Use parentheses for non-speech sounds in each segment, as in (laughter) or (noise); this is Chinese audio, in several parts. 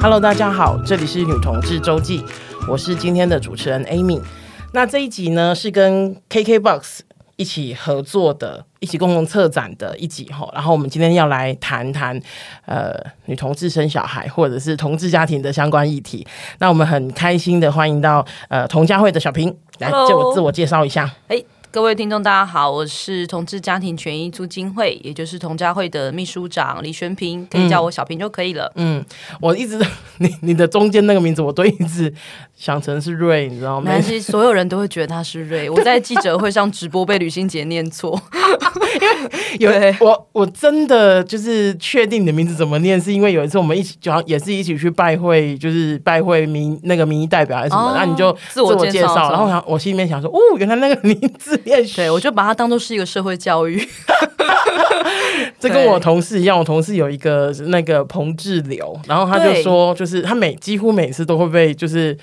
Hello，大家好，这里是女同志周记，我是今天的主持人 Amy。那这一集呢是跟 KKBOX 一起合作的，一起共同策展的一集哈。然后我们今天要来谈谈呃女同志生小孩或者是同志家庭的相关议题。那我们很开心的欢迎到呃同家会的小平来就我自我介绍一下。哎。各位听众，大家好，我是同志家庭权益促进会，也就是同家会的秘书长李宣平，可以叫我小平就可以了。嗯，我一直 (laughs) 你你的中间那个名字，我都一直想成是瑞，你知道吗？没关系，所有人都会觉得他是瑞。(laughs) 我在记者会上直播被吕新杰念错，(laughs) 因为 (laughs) 有我我真的就是确定你的名字怎么念，是因为有一次我们一起就也是一起去拜会，就是拜会民那个民意代表还是什么，那、哦、你就自我介绍，然后我我心里面想说，哦，原来那个名字念。对，我就把它当做是一个社会教育。这跟我同事一样，我同事有一个那个彭志流，然后他就说，就是他每几乎每次都会被就是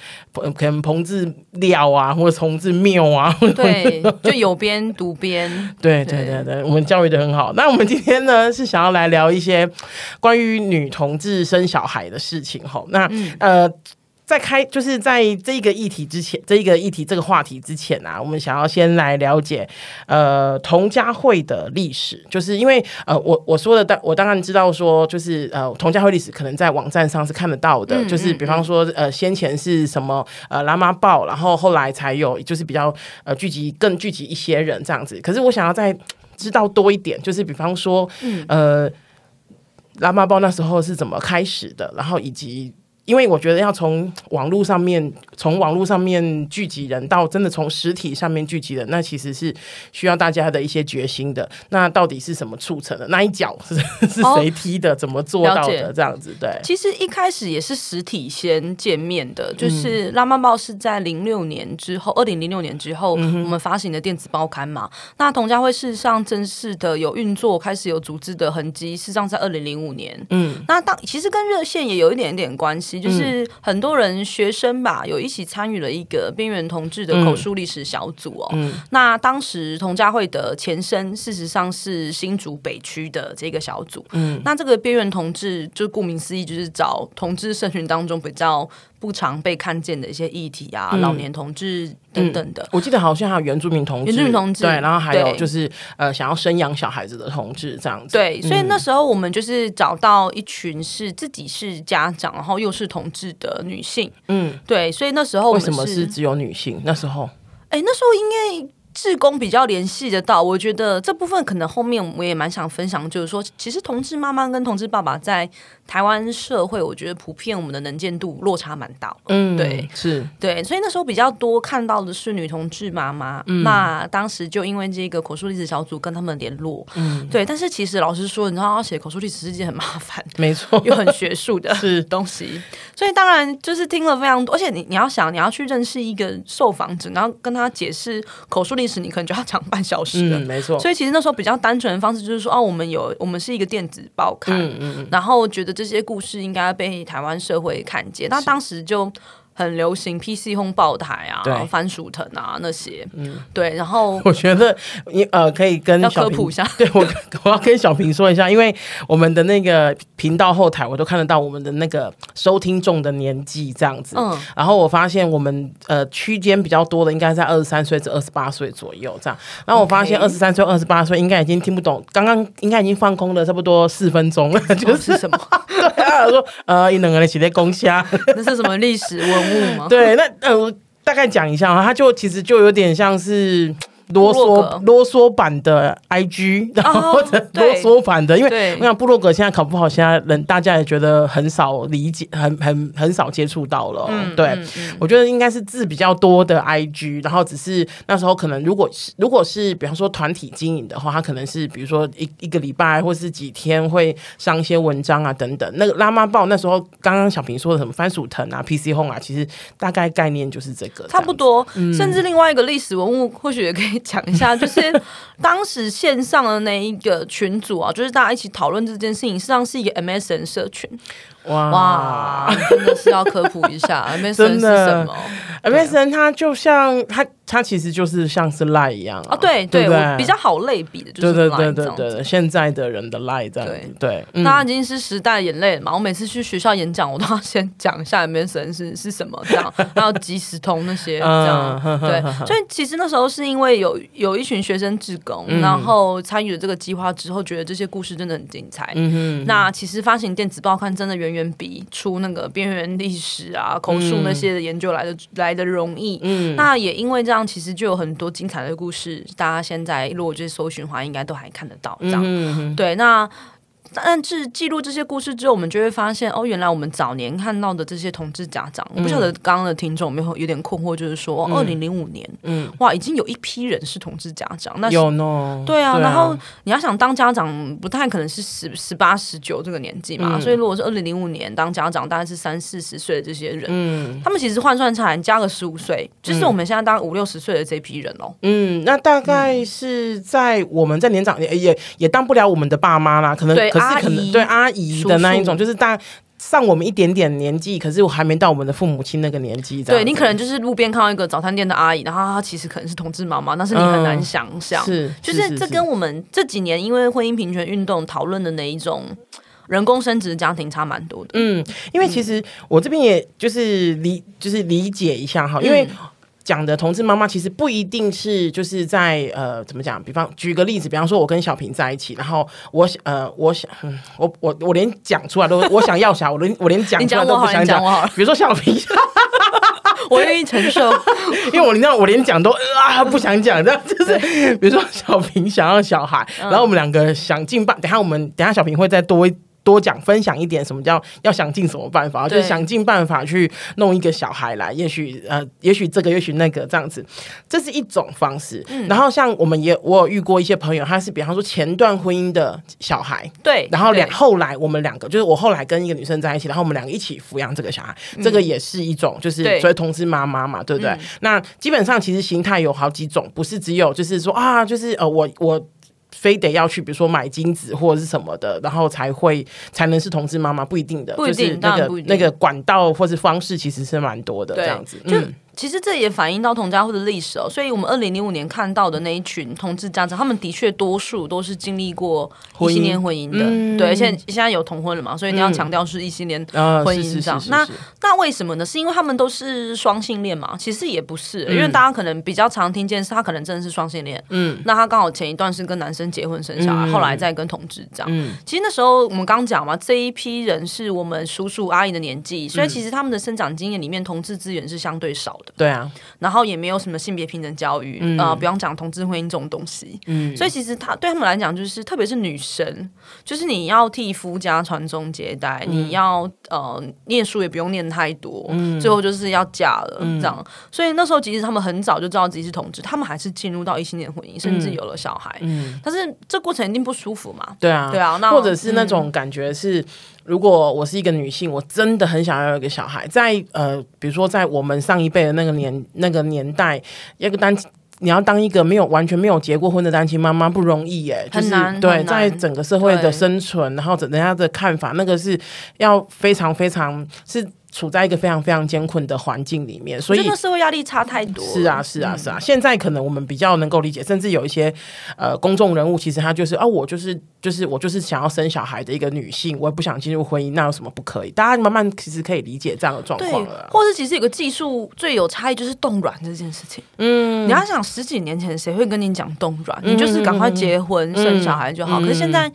可能彭志料啊，或者彭志谬啊，对，就有边读边。(laughs) 对对对对，我们教育的很好。那我们今天呢是想要来聊一些关于女同志生小孩的事情哈。那、嗯、呃。在开就是在这个议题之前，这一个议题这个话题之前啊，我们想要先来了解呃童家会的历史，就是因为呃我我说的当我当然知道说就是呃童家会历史可能在网站上是看得到的，嗯、就是比方说呃先前是什么呃拉妈报，然后后来才有就是比较呃聚集更聚集一些人这样子。可是我想要再知道多一点，就是比方说呃拉妈报那时候是怎么开始的，然后以及。因为我觉得要从网络上面，从网络上面聚集人到真的从实体上面聚集人，那其实是需要大家的一些决心的。那到底是什么促成的？那一脚是 (laughs) 是谁踢的？怎么做到的？这样子对。其实一开始也是实体先见面的，就是拉曼报是在零六年之后，二零零六年之后我们发行的电子报刊嘛。那同家会事实上正式的有运作，开始有组织的痕迹，事实上在二零零五年。嗯，那当其实跟热线也有一点点关系。就是很多人学生吧，有一起参与了一个边缘同志的口述历史小组哦。嗯嗯、那当时同家会的前身，事实上是新竹北区的这个小组。嗯，那这个边缘同志，就顾名思义，就是找同志社群当中比较。不常被看见的一些议题啊，嗯、老年同志等等的、嗯。我记得好像还有原住民同志，原住民同志对，然后还有就是呃想要生养小孩子的同志这样子。对，所以那时候我们就是找到一群是自己是家长，然后又是同志的女性。嗯，对，所以那时候为什么是只有女性？那时候，哎，那时候因为。志工比较联系得到，我觉得这部分可能后面我也蛮想分享，就是说，其实同志妈妈跟同志爸爸在台湾社会，我觉得普遍我们的能见度落差蛮大。嗯，对，是，对，所以那时候比较多看到的是女同志妈妈。嗯，那当时就因为这个口述历史小组跟他们联络。嗯，对，但是其实老实说，你知道，要写口述历史是件很麻烦，(laughs) 没错，又很学术的 (laughs) 是东西。所以当然就是听了非常多，而且你你要想，你要去认识一个受访者，然后跟他解释口述历史。你可能就要讲半小时了，嗯，没错。所以其实那时候比较单纯的方式就是说，哦，我们有，我们是一个电子报刊，嗯嗯，然后觉得这些故事应该被台湾社会看见。那当时就。很流行 PC Home 报台啊，番薯藤啊那些，嗯，对，然后 (laughs) 我觉得你呃可以跟小平科普一下，(laughs) 对我我要跟小平说一下，因为我们的那个频道后台我都看得到我们的那个收听众的年纪这样子，嗯，然后我发现我们呃区间比较多的应该在二十三岁至二十八岁左右这样，然后我发现二十三岁二十八岁应该已经听不懂，刚刚应该已经放空了差不多四分钟了，就是、什么？(laughs) 对啊，我说呃一两个人写在公虾，那是什么历史？文？对，那呃，大概讲一下啊，他就其实就有点像是。啰嗦啰嗦版的 IG，然后或者啰嗦版的，因为我想布洛格现在考不好，现在人大家也觉得很少理解，很很很少接触到了。嗯、对、嗯嗯，我觉得应该是字比较多的 IG，然后只是那时候可能如果是如果是比方说团体经营的话，它可能是比如说一一个礼拜或是几天会上一些文章啊等等。那个拉妈报那时候刚刚小平说的什么番薯藤啊、PC Home 啊，其实大概概念就是这个，差不多、嗯。甚至另外一个历史文物或许也可以。讲一下，(laughs) 就是当时线上的那一个群组啊，就是大家一起讨论这件事情，实际上是一个 MSN 社群。哇，哇，真的是要科普一下，(laughs) MSN 是什么？MSN 它就像它。它其实就是像是赖一样啊，对对，我比较好类比的，就是对对对对对，现在的人的赖这样子，对，那已经是时代眼泪了嘛。我每次去学校演讲，我都要先讲一下 MSN 是是什么，这样，(laughs) 然后即时通那些这样，对。所以其实那时候是因为有有一群学生志工，然后参与了这个计划之后，觉得这些故事真的很精彩。嗯，那其实发行电子报刊真的远远比出那个边缘历史啊、口述那些的研究来的来的容易。嗯，那也因为这样。其实就有很多精彩的故事，大家现在如果就是搜寻的话，应该都还看得到。这样，嗯、对，那。但是记录这些故事之后，我们就会发现，哦，原来我们早年看到的这些同志家长，嗯、我不晓得刚刚的听众有没有有点困惑，就是说，二零零五年，嗯，哇，已经有一批人是同志家长，那有呢，对啊，然后你要想当家长，不太可能是十十八十九这个年纪嘛，嗯、所以如果是二零零五年当家长，大概是三四十岁的这些人，嗯，他们其实换算下来加个十五岁，就是我们现在当五六十岁的这批人哦，嗯，那大概是在我们在年长也也也当不了我们的爸妈啦，可能对。阿姨对阿姨的那一种，叔叔就是大上我们一点点年纪，可是我还没到我们的父母亲那个年纪。对，你可能就是路边看到一个早餐店的阿姨，然后她其实可能是同志妈妈，但是你很难想象。嗯、是，就是这跟我们这几年因为婚姻平权运动讨论的那一种人工生殖的家庭差蛮多的。嗯，因为其实我这边也就是理就是理解一下哈，因为。讲的同志妈妈其实不一定是就是在呃怎么讲？比方举个例子，比方说我跟小平在一起，然后我想呃我想我我我连讲出来都我想要啥，我连我连讲出来都不想讲。比如说小平，我愿意承受，因为我你知道我连讲都啊不想讲，这样就是比如说小平想要小孩，然后我们两个想尽办，等下我们等下小平会再多。多讲分享一点，什么叫要想尽什么办法？就是想尽办法去弄一个小孩来，也许呃，也许这个，也许那个这样子，这是一种方式。嗯、然后像我们也我有遇过一些朋友，他是比方说前段婚姻的小孩，对，然后两后来我们两个就是我后来跟一个女生在一起，然后我们两个一起抚养这个小孩，嗯、这个也是一种就是所谓同志妈妈嘛，对不对？嗯、那基本上其实形态有好几种，不是只有就是说啊，就是呃我我。非得要去，比如说买精子或者是什么的，然后才会才能是同志妈妈，不一定的，不一定，就是那个那个管道或是方式，其实是蛮多的，这样子，嗯其实这也反映到同家户的历史哦，所以我们二零零五年看到的那一群同志家长，他们的确多数都是经历过异性恋婚姻的，嗯、对，而且现在有同婚了嘛，所以你要强调是异性恋婚姻这样。那那为什么呢？是因为他们都是双性恋嘛？其实也不是，嗯、因为大家可能比较常听见是他可能真的是双性恋，嗯，那他刚好前一段是跟男生结婚生小孩，嗯、后来再跟同志这样。嗯、其实那时候我们刚讲嘛，这一批人是我们叔叔阿姨的年纪，所以其实他们的生长经验里面，同志资源是相对少的。对啊。然后也没有什么性别平等教育，嗯、呃，不用讲同志婚姻这种东西，嗯，所以其实他对他们来讲，就是特别是女生，就是你要替夫家传宗接代，嗯、你要呃念书也不用念太多，嗯，最后就是要嫁了，嗯、这样。所以那时候其实他们很早就知道自己是同志，他们还是进入到异性恋婚姻，甚至有了小孩，嗯，但是这过程一定不舒服嘛，对啊，对啊，那或者是那种感觉是。嗯如果我是一个女性，我真的很想要有一个小孩。在呃，比如说在我们上一辈的那个年那个年代，一个单你要当一个没有完全没有结过婚的单亲妈妈不容易耶，就是、对，在整个社会的生存，然后人家的看法，那个是要非常非常是。处在一个非常非常艰困的环境里面，所以这个社会压力差太多。是啊，是啊，是啊。现在可能我们比较能够理解，甚至有一些呃公众人物，其实他就是啊，我就是就是我就是想要生小孩的一个女性，我也不想进入婚姻，那有什么不可以？大家慢慢其实可以理解这样的状况了。或者其实有个技术最有差异就是冻卵这件事情。嗯，你要想十几年前谁会跟你讲冻卵？嗯、你就是赶快结婚、嗯、生小孩就好。嗯、可是现在。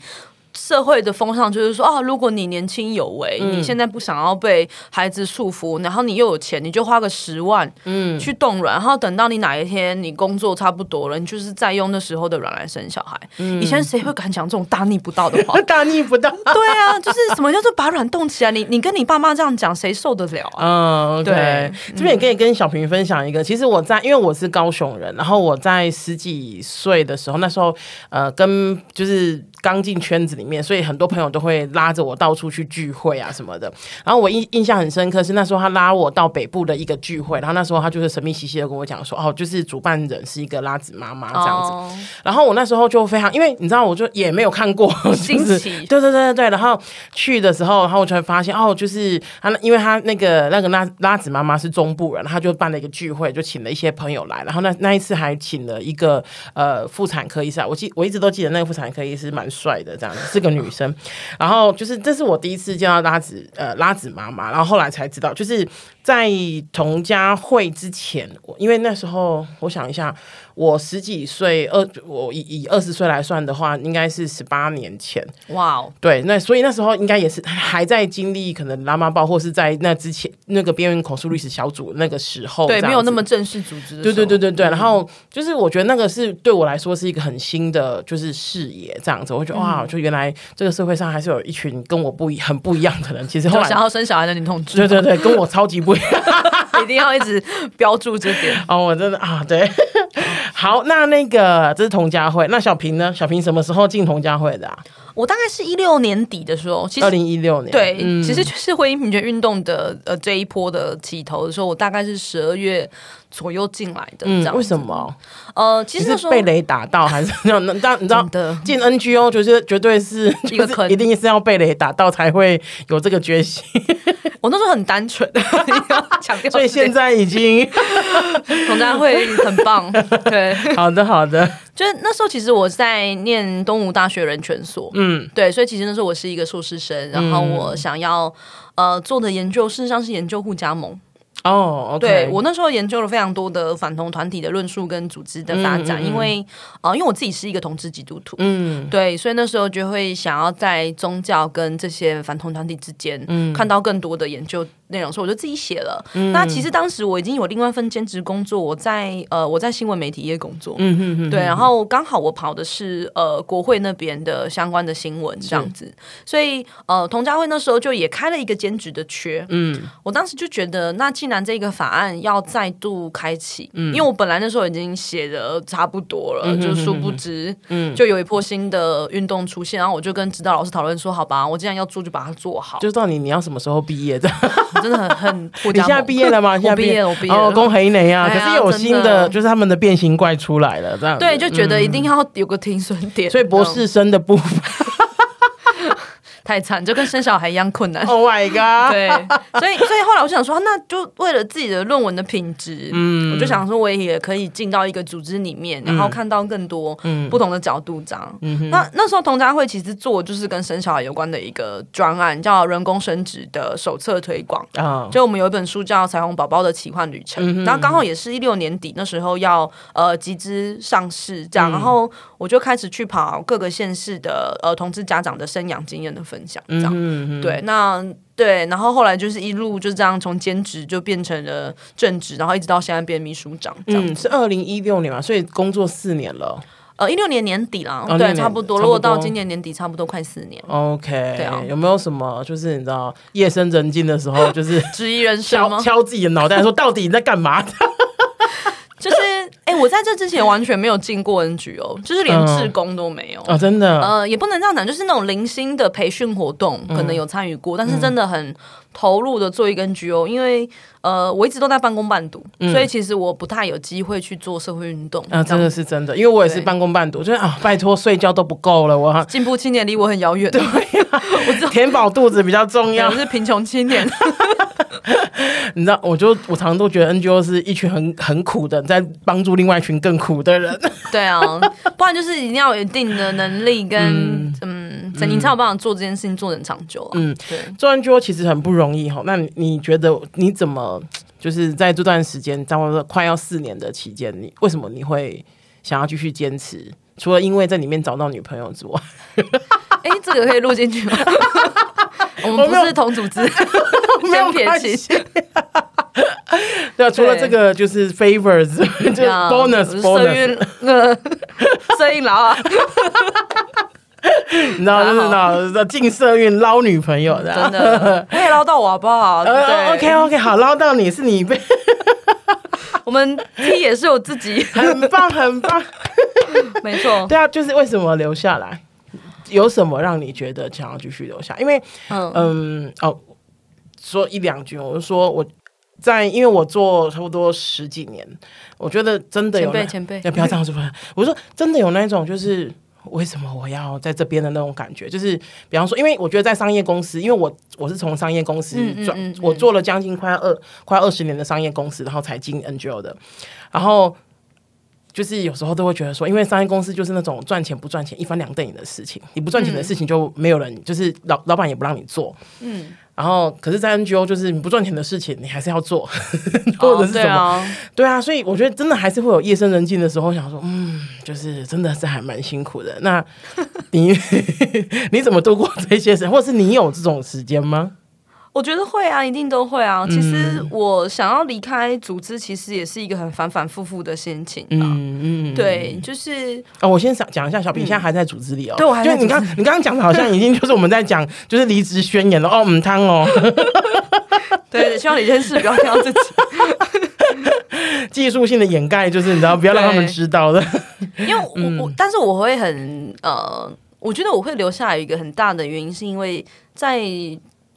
社会的风尚就是说，哦，如果你年轻有为，嗯、你现在不想要被孩子束缚，然后你又有钱，你就花个十万，嗯，去冻卵，然后等到你哪一天你工作差不多了，你就是再用那时候的卵来生小孩。嗯、以前谁会敢讲这种大逆不道的话？(laughs) 大逆不道？对啊，就是什么叫做把卵冻起来？你你跟你爸妈这样讲，谁受得了啊？嗯，对。嗯、这边也可以跟小平分享一个，其实我在，因为我是高雄人，然后我在十几岁的时候，那时候呃，跟就是刚进圈子里。面，所以很多朋友都会拉着我到处去聚会啊什么的。然后我印印象很深刻是那时候他拉我到北部的一个聚会，然后那时候他就是神秘兮兮的跟我讲说，哦，就是主办人是一个拉子妈妈这样子。Oh. 然后我那时候就非常，因为你知道，我就也没有看过，(laughs) 新奇，对对对对对。然后去的时候，然后我就会发现，哦，就是他，因为他那个那个拉拉子妈妈是中部人，他就办了一个聚会，就请了一些朋友来，然后那那一次还请了一个呃妇产科医生，我记我一直都记得那个妇产科医师蛮帅的，这样子是个女生。然后就是这是我第一次见到拉子呃拉子妈妈，然后后来才知道，就是在童家会之前，因为那时候我想一下。我十几岁，二我以以二十岁来算的话，应该是十八年前。哇哦，对，那所以那时候应该也是还在经历可能拉妈报，或是在那之前那个边缘口述历史小组那个时候，对，没有那么正式组织的。对对对对对。然后就是我觉得那个是对我来说是一个很新的就是视野，这样子，我觉得哇，就原来这个社会上还是有一群跟我不一很不一样的人。其实后来想要生小孩的女同志，对对对，跟我超级不 (laughs) 一定要一直标注这点。(laughs) 哦，我真的啊，对。好，那那个这是童家慧，那小平呢？小平什么时候进童家慧的啊？我大概是一六年底的时候，其实二零一六年，对，嗯、其实就是婚姻平权运动的呃这一波的起头的时候，我大概是十二月左右进来的。嗯，为什么？呃，其实是被雷打到，还是那你知道？你知道进 NGO 就是绝对是一个坑，一定是要被雷打到才会有这个决心。我那时候很单纯，强调，所以现在已经同家会很棒。对，好的好的。就是那时候，其实我在念东吴大学人权所，嗯，对，所以其实那时候我是一个硕士生，然后我想要呃做的研究，事实上是研究互加盟。哦，oh, okay. 对，我那时候研究了非常多的反同团体的论述跟组织的发展，嗯嗯嗯，因为呃，因为我自己是一个同志基督徒，嗯，对，所以那时候就会想要在宗教跟这些反同团体之间，嗯，看到更多的研究。内容，所以我就自己写了。嗯、那其实当时我已经有另外一份兼职工作，我在呃我在新闻媒体业工作。嗯哼哼哼对，然后刚好我跑的是呃国会那边的相关的新闻这样子，所以呃童佳慧那时候就也开了一个兼职的缺。嗯，我当时就觉得，那既然这个法案要再度开启，嗯，因为我本来那时候已经写的差不多了，嗯、就殊不知，嗯，就有一波新的运动出现，然后我就跟指导老师讨论说，好吧，我既然要做，就把它做好。就知道你你要什么时候毕业的。(laughs) 真的很很，你现在毕业了吗？(laughs) 现在毕业了，我毕业了。哦，恭喜你啊！可是有新的，就是他们的变形怪出来了，这样对，就觉得一定要有个停损点。所以博士生的部分。太惨，就跟生小孩一样困难。Oh my god！对，所以所以后来我就想说，那就为了自己的论文的品质，嗯，我就想说，我也可以进到一个组织里面，然后看到更多不同的角度，这样。嗯，那那时候同家会其实做就是跟生小孩有关的一个专案，叫人工生殖的手册推广。啊，就我们有一本书叫《彩虹宝宝的奇幻旅程》，然后刚好也是一六年底那时候要呃集资上市，这样，然后我就开始去跑各个县市的呃同志家长的生养经验的分。分享这样，对，那对，然后后来就是一路就这样从兼职就变成了正职，然后一直到现在变秘书长。嗯，是二零一六年嘛，所以工作四年了。呃，一六年年底啦，哦、对，差不多。如果到今年年底，差不多快四年。OK，对啊，有没有什么就是你知道夜深人静的时候，就是 (laughs) 质疑人生敲？敲自己的脑袋说，到底你在干嘛？(laughs) 就是，哎、欸，我在这之前完全没有进过 NGO，就是连志工都没有。啊、嗯哦，真的。呃，也不能这样讲，就是那种零星的培训活动可能有参与过，嗯、但是真的很投入的做一个 NGO，因为呃，我一直都在半工半读，嗯、所以其实我不太有机会去做社会运动啊，真的是真的，因为我也是半工半读，对就是啊，拜托睡觉都不够了，我进步青年离我很遥远，对、啊，我知道填饱肚子比较重要，我是贫穷青年。(laughs) (laughs) 你知道，我就我常常都觉得 NGO 是一群很很苦的，在帮助另外一群更苦的人。(laughs) 对啊，不然就是一定要有一定的能力跟嗯，嗯，你才有办法做这件事情做得很长久啊。嗯，对，做 NGO 其实很不容易哈。那你觉得你怎么就是在这段时间，差不多快要四年的期间，你为什么你会想要继续坚持？除了因为在里面找到女朋友之外，(laughs) 哎、欸，这个可以录进去吗？(laughs) 我们不是同组织。(laughs) 先撇清，(laughs) 对啊，除了这个就是 favors，就 bonus bonus，呃，社运佬啊，你知道就是那进社运捞女朋友的，真的可以捞到我好不好？对，OK OK，好，捞到你是你被，我们 T 也是我自己，很棒很棒，没错，对啊，就是为什么留下来？有什么让你觉得想要继续留下？因为嗯，嗯哦，说一两句，我就说我在，因为我做差不多十几年，我觉得真的有前辈前辈，要不要这样说？我说真的有那种就是。为什么我要在这边的那种感觉？就是比方说，因为我觉得在商业公司，因为我我是从商业公司转，嗯嗯嗯、我做了将近快二快二十年的商业公司，然后才进 NGO 的。然后就是有时候都会觉得说，因为商业公司就是那种赚钱不赚钱一翻两瞪眼的事情，你不赚钱的事情就没有人，嗯、就是老老板也不让你做。嗯。然后，可是，在 NGO 就是你不赚钱的事情，你还是要做，(laughs) 或者是什么？哦、对啊，对啊，所以我觉得真的还是会有夜深人静的时候，想说，嗯，就是真的是还蛮辛苦的。那 (laughs) 你 (laughs) 你怎么度过这些时，或者是你有这种时间吗？我觉得会啊，一定都会啊。其实我想要离开组织，其实也是一个很反反复复的心情。嗯嗯，对，就是啊、哦，我先讲讲一下，小平现在还在组织里哦。对，我还在。就你刚你刚刚讲的，好像已经就是我们在讲，(laughs) 就是离职宣言了哦，母汤哦。(laughs) 对，希望你这件事不要听到自己。技术性的掩盖，就是你知道，不要让他们知道的。因为我、嗯、我，但是我会很呃，我觉得我会留下来一个很大的原因，是因为在。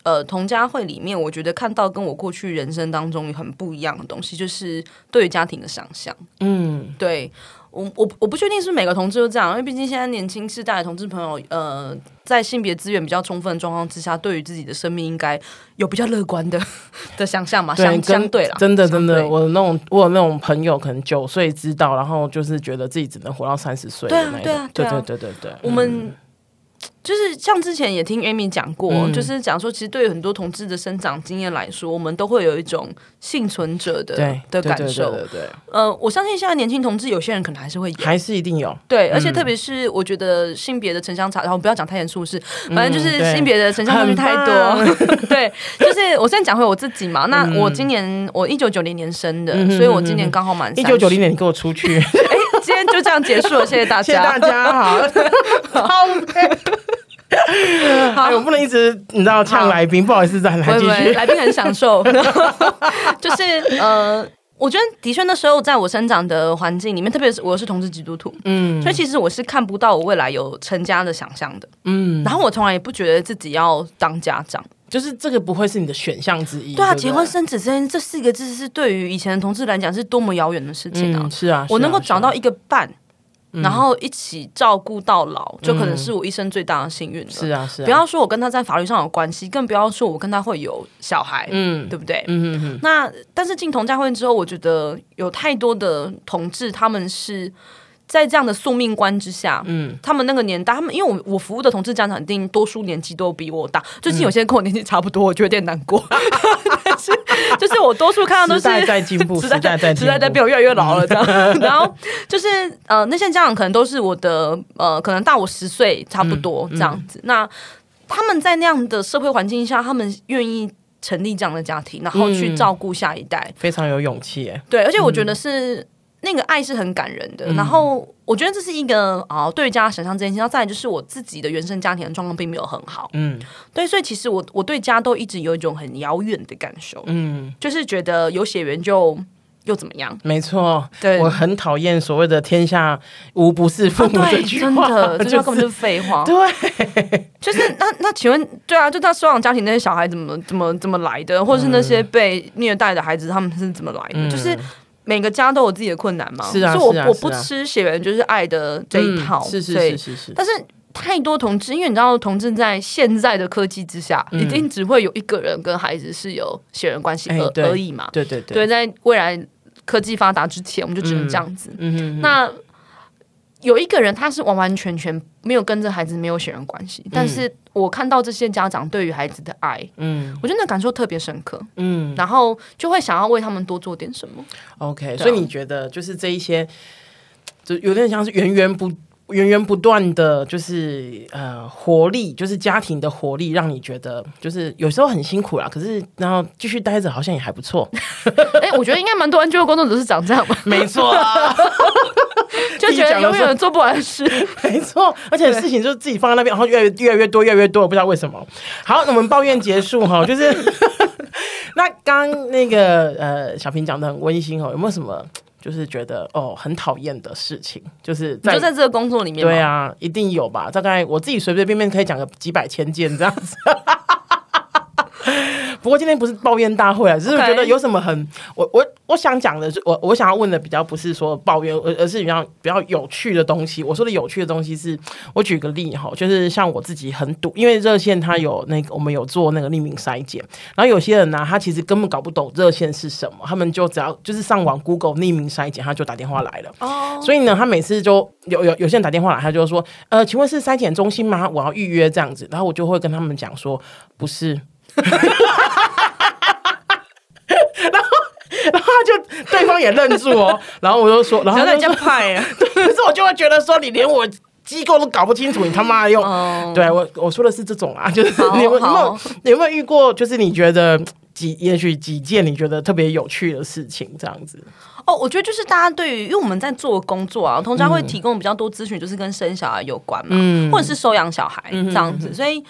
呃，同家会里面，我觉得看到跟我过去人生当中很不一样的东西，就是对于家庭的想象。嗯，对我我我不确定是每个同志都这样，因为毕竟现在年轻世代的同志朋友，呃，在性别资源比较充分的状况之下，对于自己的生命应该有比较乐观的的想象嘛。相相对啦，真的真的，我那种我有那种朋友，可能九岁知道，然后就是觉得自己只能活到三十岁。对啊，对啊，对对对对对，我们。就是像之前也听 Amy 讲过，嗯、就是讲说，其实对于很多同志的生长经验来说，我们都会有一种幸存者的的感受。对，对，对，对，对，呃，我相信现在年轻同志有些人可能还是会有，还是一定有。对，而且特别是我觉得性别的城乡差，然后不要讲太严肃，是反正就是性别的城乡差距太多。嗯、(laughs) 对，就是我现在讲回我自己嘛。那我今年我一九九零年生的，嗯、所以我今年刚好满一九九零年，你给我出去。(laughs) 天就这样结束了，谢谢大家，谢谢大家，好。(laughs) 好好，我不能一直你知道呛来宾，不好意思，再来继续。来宾很享受，(laughs) (laughs) 就是呃，我觉得的确那时候在我生长的环境里面，特别是我是同志基督徒，嗯，所以其实我是看不到我未来有成家的想象的，嗯，然后我从来也不觉得自己要当家长，就是这个不会是你的选项之一。对啊，对对结婚生子这这四个字是对于以前的同志来讲是多么遥远的事情啊！嗯、是啊，我能够找到一个伴。然后一起照顾到老，嗯、就可能是我一生最大的幸运了。是啊，是啊。不要说我跟他在法律上有关系，更不要说我跟他会有小孩，嗯，对不对？嗯嗯嗯。那但是进同家会之后，我觉得有太多的同志，他们是。在这样的宿命观之下，嗯，他们那个年代，他们因为我我服务的同志家长，一定多数年纪都比我大。最近有些人跟我年纪差不多，我觉得有点难过。(laughs) 但是就是我多数看到都是 (laughs) 时代在进步，时代在时代在变，我越来越老了这样。(laughs) 然后就是呃，那些家长可能都是我的呃，可能大我十岁差不多这样子。那他们在那样的社会环境下，他们愿意成立这样的家庭，然后去照顾下一代，非常有勇气。对，而且我觉得是。那个爱是很感人的，嗯、然后我觉得这是一个啊，对于家想象这件事情，然后再来就是我自己的原生家庭的状况并没有很好，嗯，对，所以其实我我对家都一直有一种很遥远的感受，嗯，就是觉得有血缘就又怎么样？没错，对，我很讨厌所谓的“天下无不是父母”这句话，啊、真的，(laughs) 这句话根本就是废话。对，就是那那请问，对啊，就他收养家庭那些小孩怎么怎么怎么来的，或者是那些被虐待的孩子他们是怎么来的？嗯、就是。每个家都有自己的困难嘛，是啊，所以我我不吃血缘就是爱的这一套，是是是是是。但是太多同志，因为你知道，同志在现在的科技之下，一定只会有一个人跟孩子是有血缘关系而而已嘛。对对对。对，在未来科技发达之前，我们就只能这样子。嗯嗯。那有一个人，他是完完全全没有跟这孩子没有血缘关系，但是。我看到这些家长对于孩子的爱，嗯，我觉得那感受特别深刻，嗯，然后就会想要为他们多做点什么。OK，所以你觉得就是这一些，就有点像是源源不源源不断的就是呃活力，就是家庭的活力，让你觉得就是有时候很辛苦啦，可是然后继续待着好像也还不错。哎、欸，我觉得应该蛮多 NGO 工作者是长这样吧？没错啊。(laughs) 就觉得永远做不完事，(laughs) 没错，而且事情就是自己放在那边，然后越来越越来越多，越来越多，我不知道为什么。好，那我们抱怨结束哈，(laughs) 就是那刚那个呃，小平讲的很温馨哦，有没有什么就是觉得哦很讨厌的事情，就是在就在这个工作里面，对啊，一定有吧？大概我自己随随便便可以讲个几百千件这样子。(laughs) 不过今天不是抱怨大会啊，只是觉得有什么很我我我想讲的，我我想要问的比较不是说抱怨，而而是比较比较有趣的东西。我说的有趣的东西是，我举个例哈，就是像我自己很堵，因为热线它有那个我们有做那个匿名筛检，然后有些人呢、啊，他其实根本搞不懂热线是什么，他们就只要就是上网 Google 匿名筛检，他就打电话来了。哦，所以呢，他每次就有有有些人打电话来，他就说，呃，请问是筛检中心吗？我要预约这样子，然后我就会跟他们讲说，不是。(laughs) 然后，然后他就对方也愣住哦。(laughs) 然后我就说，然后人家派啊，(laughs) 可是我就会觉得说，你连我机构都搞不清楚，你他妈用？嗯、对我我说的是这种啊，就是你有没有你有没有遇过？就是你觉得几也许几件你觉得特别有趣的事情这样子？哦，我觉得就是大家对于，因为我们在做工作啊，通常会提供比较多咨询，就是跟生小孩有关嘛，嗯、或者是收养小孩这样子，所以。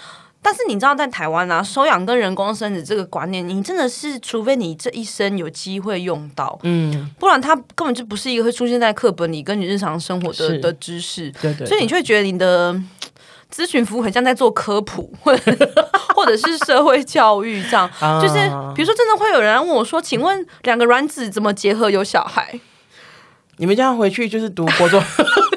但是你知道，在台湾啊，收养跟人工生殖这个观念，你真的是，除非你这一生有机会用到，嗯，不然它根本就不是一个会出现在课本里跟你日常生活的的知识，对对。所以你就会觉得你的咨询服务很像在做科普，或 (laughs) 者或者是社会教育这样，就是比如说，真的会有人问我说：“请问两个卵子怎么结合有小孩？”你们这样回去就是读国中。(laughs)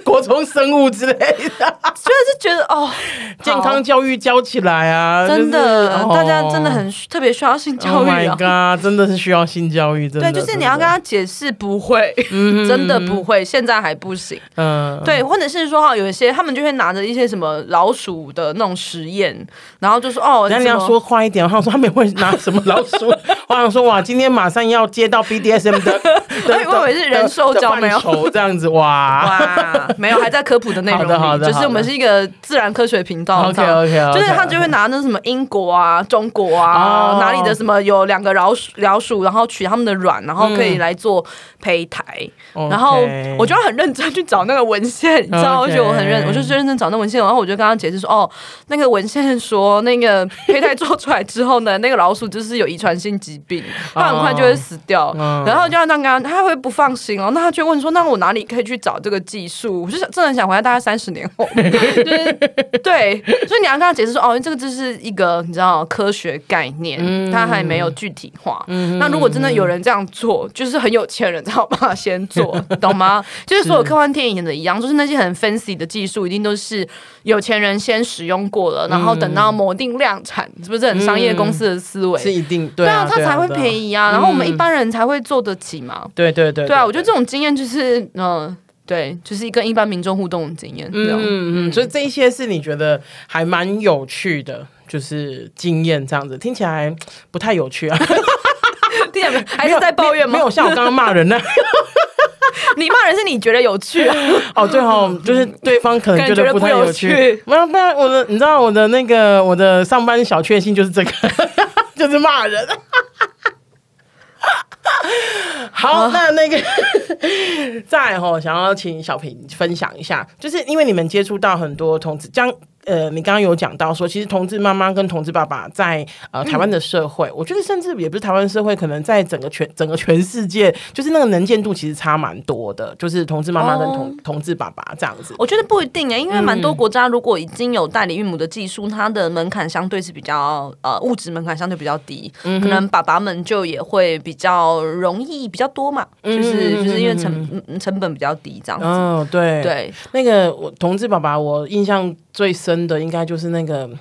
国中生物之类的，就是觉得哦，(laughs) 健康教育教起来啊，真的，大家真的很特别需要性教育啊，Oh my God，真的是需要性教育，(laughs) 真的。对，就是你要跟他解释不会，(laughs) 真的不会，现在还不行。嗯，对，或者是说哈，有一些他们就会拿着一些什么老鼠的那种实验，然后就说哦，那你要说快一点，我想说他们会拿什么老鼠？我想说哇，今天马上要接到 BDSM 的，我以为是人兽交没有这样子哇哇。(laughs) 没有，还在科普的内容里，就是我们是一个自然科学频道。OK OK，就是他就会拿那什么英国啊、中国啊，哪里的什么有两个老鼠，老鼠，然后取他们的卵，然后可以来做胚胎。然后我就很认真去找那个文献，你知道，而且我很认，我就认真找那文献，然后我就跟他解释说，哦，那个文献说那个胚胎做出来之后呢，那个老鼠就是有遗传性疾病，它很快就会死掉。然后就让他他会不放心哦，那他就问说，那我哪里可以去找这个技术？我就想，真的想回来，大概三十年后，(laughs) 就是对，所以你要跟他解释说，哦，这个就是一个你知道科学概念，它还没有具体化。那如果真的有人这样做，就是很有钱人才有办法先做，懂吗？(laughs) 就是所有科幻电影的一样，就是那些很 fancy 的技术，一定都是有钱人先使用过了，然后等到某定量产，是不是很商业公司的思维？是一定对啊，他才会便宜啊，然后我们一般人才会做得起嘛。对对对，对啊，我觉得这种经验就是嗯。对，就是跟一般民众互动的经验。嗯嗯，所以这一些是你觉得还蛮有趣的，就是经验这样子，听起来不太有趣啊。(laughs) 听起来还是在抱怨吗？没有，像我刚刚骂人那样。(laughs) 你骂人是你觉得有趣啊？哦，对哦，就是对方可能觉得不太有趣。没有，(laughs) 不然我的，你知道我的那个我的上班小确幸就是这个，就是骂人。(laughs) 好，那那个再齁，想要请小平分享一下，就是因为你们接触到很多同志将。呃，你刚刚有讲到说，其实同志妈妈跟同志爸爸在呃台湾的社会，嗯、我觉得甚至也不是台湾社会，可能在整个全整个全世界，就是那个能见度其实差蛮多的。就是同志妈妈跟同、哦、同志爸爸这样子，我觉得不一定哎，因为蛮多国家如果已经有代理孕母的技术，嗯、它的门槛相对是比较呃物质门槛相对比较低，嗯、可能爸爸们就也会比较容易比较多嘛，就是就是因为成成本比较低这样子。哦，对对，那个我同志爸爸，我印象最深。真的应该就是那个《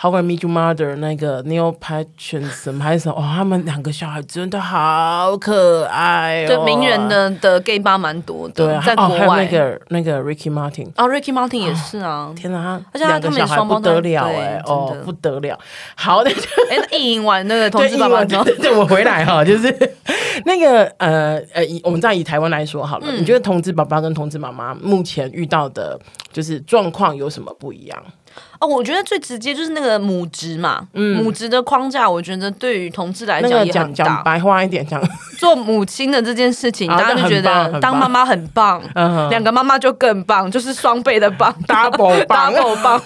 How I Met Your Mother》那个 Neil Patrick 什么还是什么？哦，他们两个小孩真的好可爱哦！对，名人的的 gay 吧蛮多的，对，在国外那个那个 Ricky Martin 哦，Ricky Martin 也是啊！天哪，而且他们两个小孩不得了哎，哦，不得了！好，的哎，一赢完那个同志爸爸之后，对，我回来哈，就是 (laughs) 那个呃呃，以我们再以台湾来说好了，你觉得同志爸爸跟同志妈妈目前遇到的，就是状况有什么不一样？哦，我觉得最直接就是那个母职嘛，嗯、母职的框架，我觉得对于同志来讲也很大。讲白话一点，讲 (laughs) 做母亲的这件事情，大家就觉得当妈妈很棒，两个妈妈就更棒，就是双倍的棒，，(laughs) double (laughs) 棒，double 棒。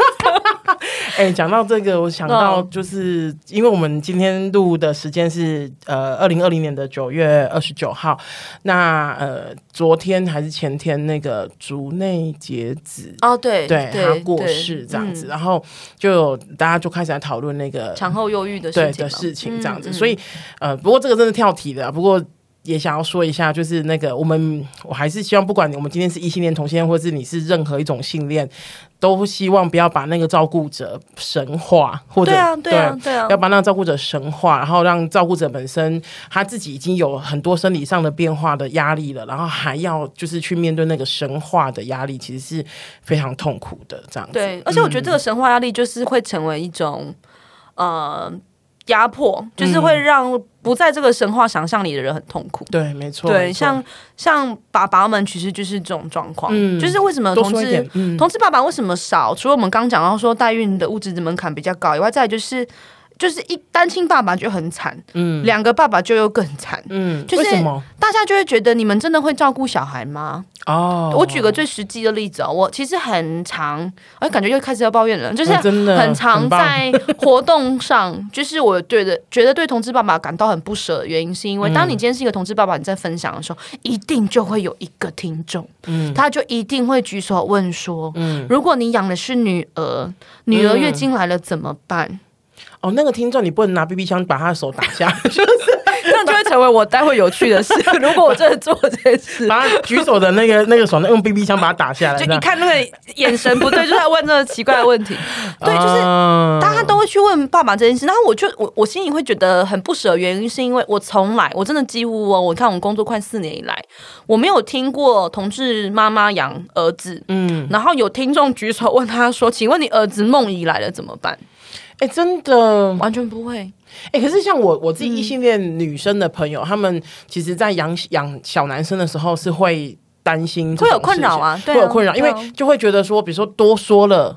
哎，讲到这个，我想到就是因为我们今天录的时间是呃二零二零年的九月二十九号，那呃昨天还是前天那个竹内结子哦，对对，他过世这样子，然后就大家就开始来讨论那个产后忧郁的对的事情这样子，所以呃不过这个真的跳题的，不过。也想要说一下，就是那个我们，我还是希望，不管我们今天是异性恋、同性恋，或者是你是任何一种性恋，都希望不要把那个照顾者神化，或者对啊，对啊，对啊，要把那个照顾者神化，然后让照顾者本身他自己已经有很多生理上的变化的压力了，然后还要就是去面对那个神化的压力，其实是非常痛苦的。这样子，对，而且我觉得这个神化压力就是会成为一种、嗯、呃。压迫就是会让不在这个神话想象里的人很痛苦。对，没错。对，像像爸爸们其实就是这种状况。嗯，就是为什么同志、嗯、同志爸爸为什么少？除了我们刚讲到说代孕的物质的门槛比较高以外，再来就是就是一单亲爸爸就很惨，嗯，两个爸爸就又更惨，嗯，就是大家就会觉得你们真的会照顾小孩吗？哦，我举个最实际的例子哦，我其实很常，哎，感觉又开始要抱怨了，就是很常在活动上，就是我对的觉得对同志爸爸感到很不舍的原因，是因为当你今天是一个同志爸爸，你在分享的时候，一定就会有一个听众，嗯，他就一定会举手问说，嗯，如果你养的是女儿，女儿月经来了怎么办？哦，那个听众你不能拿 BB 枪把他的手打下，(laughs) 就是。这样就会成为我待会有趣的事。(laughs) 如果我真的做这件事，把他举手的那个那个手，用 BB 枪把他打下来。就你看那个眼神不对，就在问这个奇怪的问题。(laughs) 对，就是大家都会去问爸爸这件事，然后我就我我心里会觉得很不舍。原因是因为我从来我真的几乎哦，我看我工作快四年以来，我没有听过同志妈妈养儿子。嗯，然后有听众举手问他说：“请问你儿子梦遗来了怎么办？”哎，真的完全不会。哎、欸，可是像我我自己异性恋女生的朋友，嗯、他们其实，在养养小男生的时候，是会担心，会有困扰啊，会有困扰，因为就会觉得说，比如说多说了。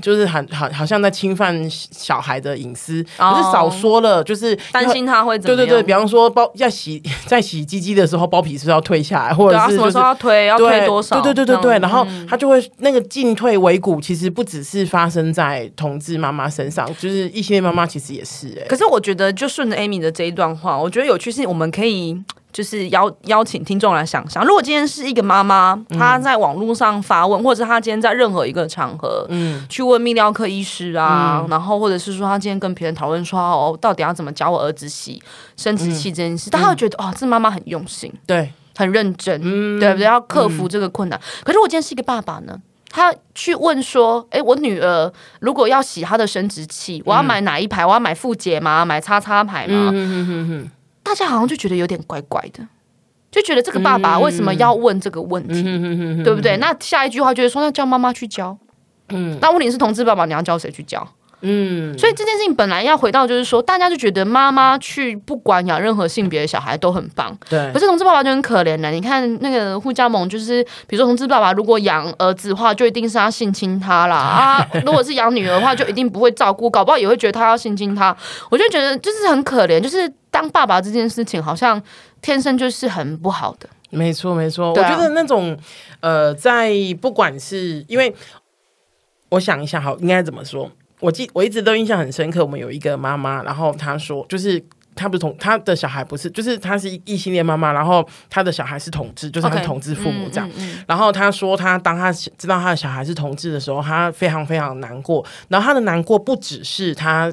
就是很好，好像在侵犯小孩的隐私，可是少说了，就是担心他会怎么？对对对，比方说包要洗，在洗鸡鸡的时候，包皮是不是要退下来，或者是就是要推，要推多少？对对对对对，然后他就会那个进退维谷，其实不只是发生在同志妈妈身上，就是异性恋妈妈其实也是哎。可是我觉得，就顺着 Amy 的这一段话，我觉得有趣是，我们可以。就是邀邀请听众来想象，如果今天是一个妈妈，她在网络上发问，嗯、或者她今天在任何一个场合，嗯，去问泌尿科医师啊，嗯、然后或者是说她今天跟别人讨论说，哦，到底要怎么教我儿子洗生殖器这件事，大家会觉得哦，这妈妈很用心，对，很认真，嗯、对不对？要克服这个困难。嗯、可是我今天是一个爸爸呢，他去问说，哎，我女儿如果要洗她的生殖器，我要买哪一排？我要买富洁吗？买叉叉牌吗？嗯哼哼哼大家好像就觉得有点怪怪的，就觉得这个爸爸为什么要问这个问题，嗯、对不对？那下一句话就是说，那叫妈妈去教。嗯，那问题是同志爸爸，你要教谁去教？嗯，所以这件事情本来要回到，就是说，大家就觉得妈妈去不管养任何性别的小孩都很棒，对。可是同志爸爸就很可怜了。你看那个护家盟，就是比如说同志爸爸如果养儿子的话，就一定是他性侵他啦啊。(laughs) 如果是养女儿的话，就一定不会照顾，搞不好也会觉得他要性侵他。我就觉得就是很可怜，就是当爸爸这件事情好像天生就是很不好的。没错，没错。我觉得那种呃，在不管是因为，我想一下，好，应该怎么说？我记我一直都印象很深刻，我们有一个妈妈，然后她说，就是她不是同她的小孩不是，就是她是异性恋妈妈，然后她的小孩是同志，就是她是同志父母这样。Okay, 嗯嗯嗯、然后她说，她当她知道她的小孩是同志的时候，她非常非常难过。然后她的难过不只是她。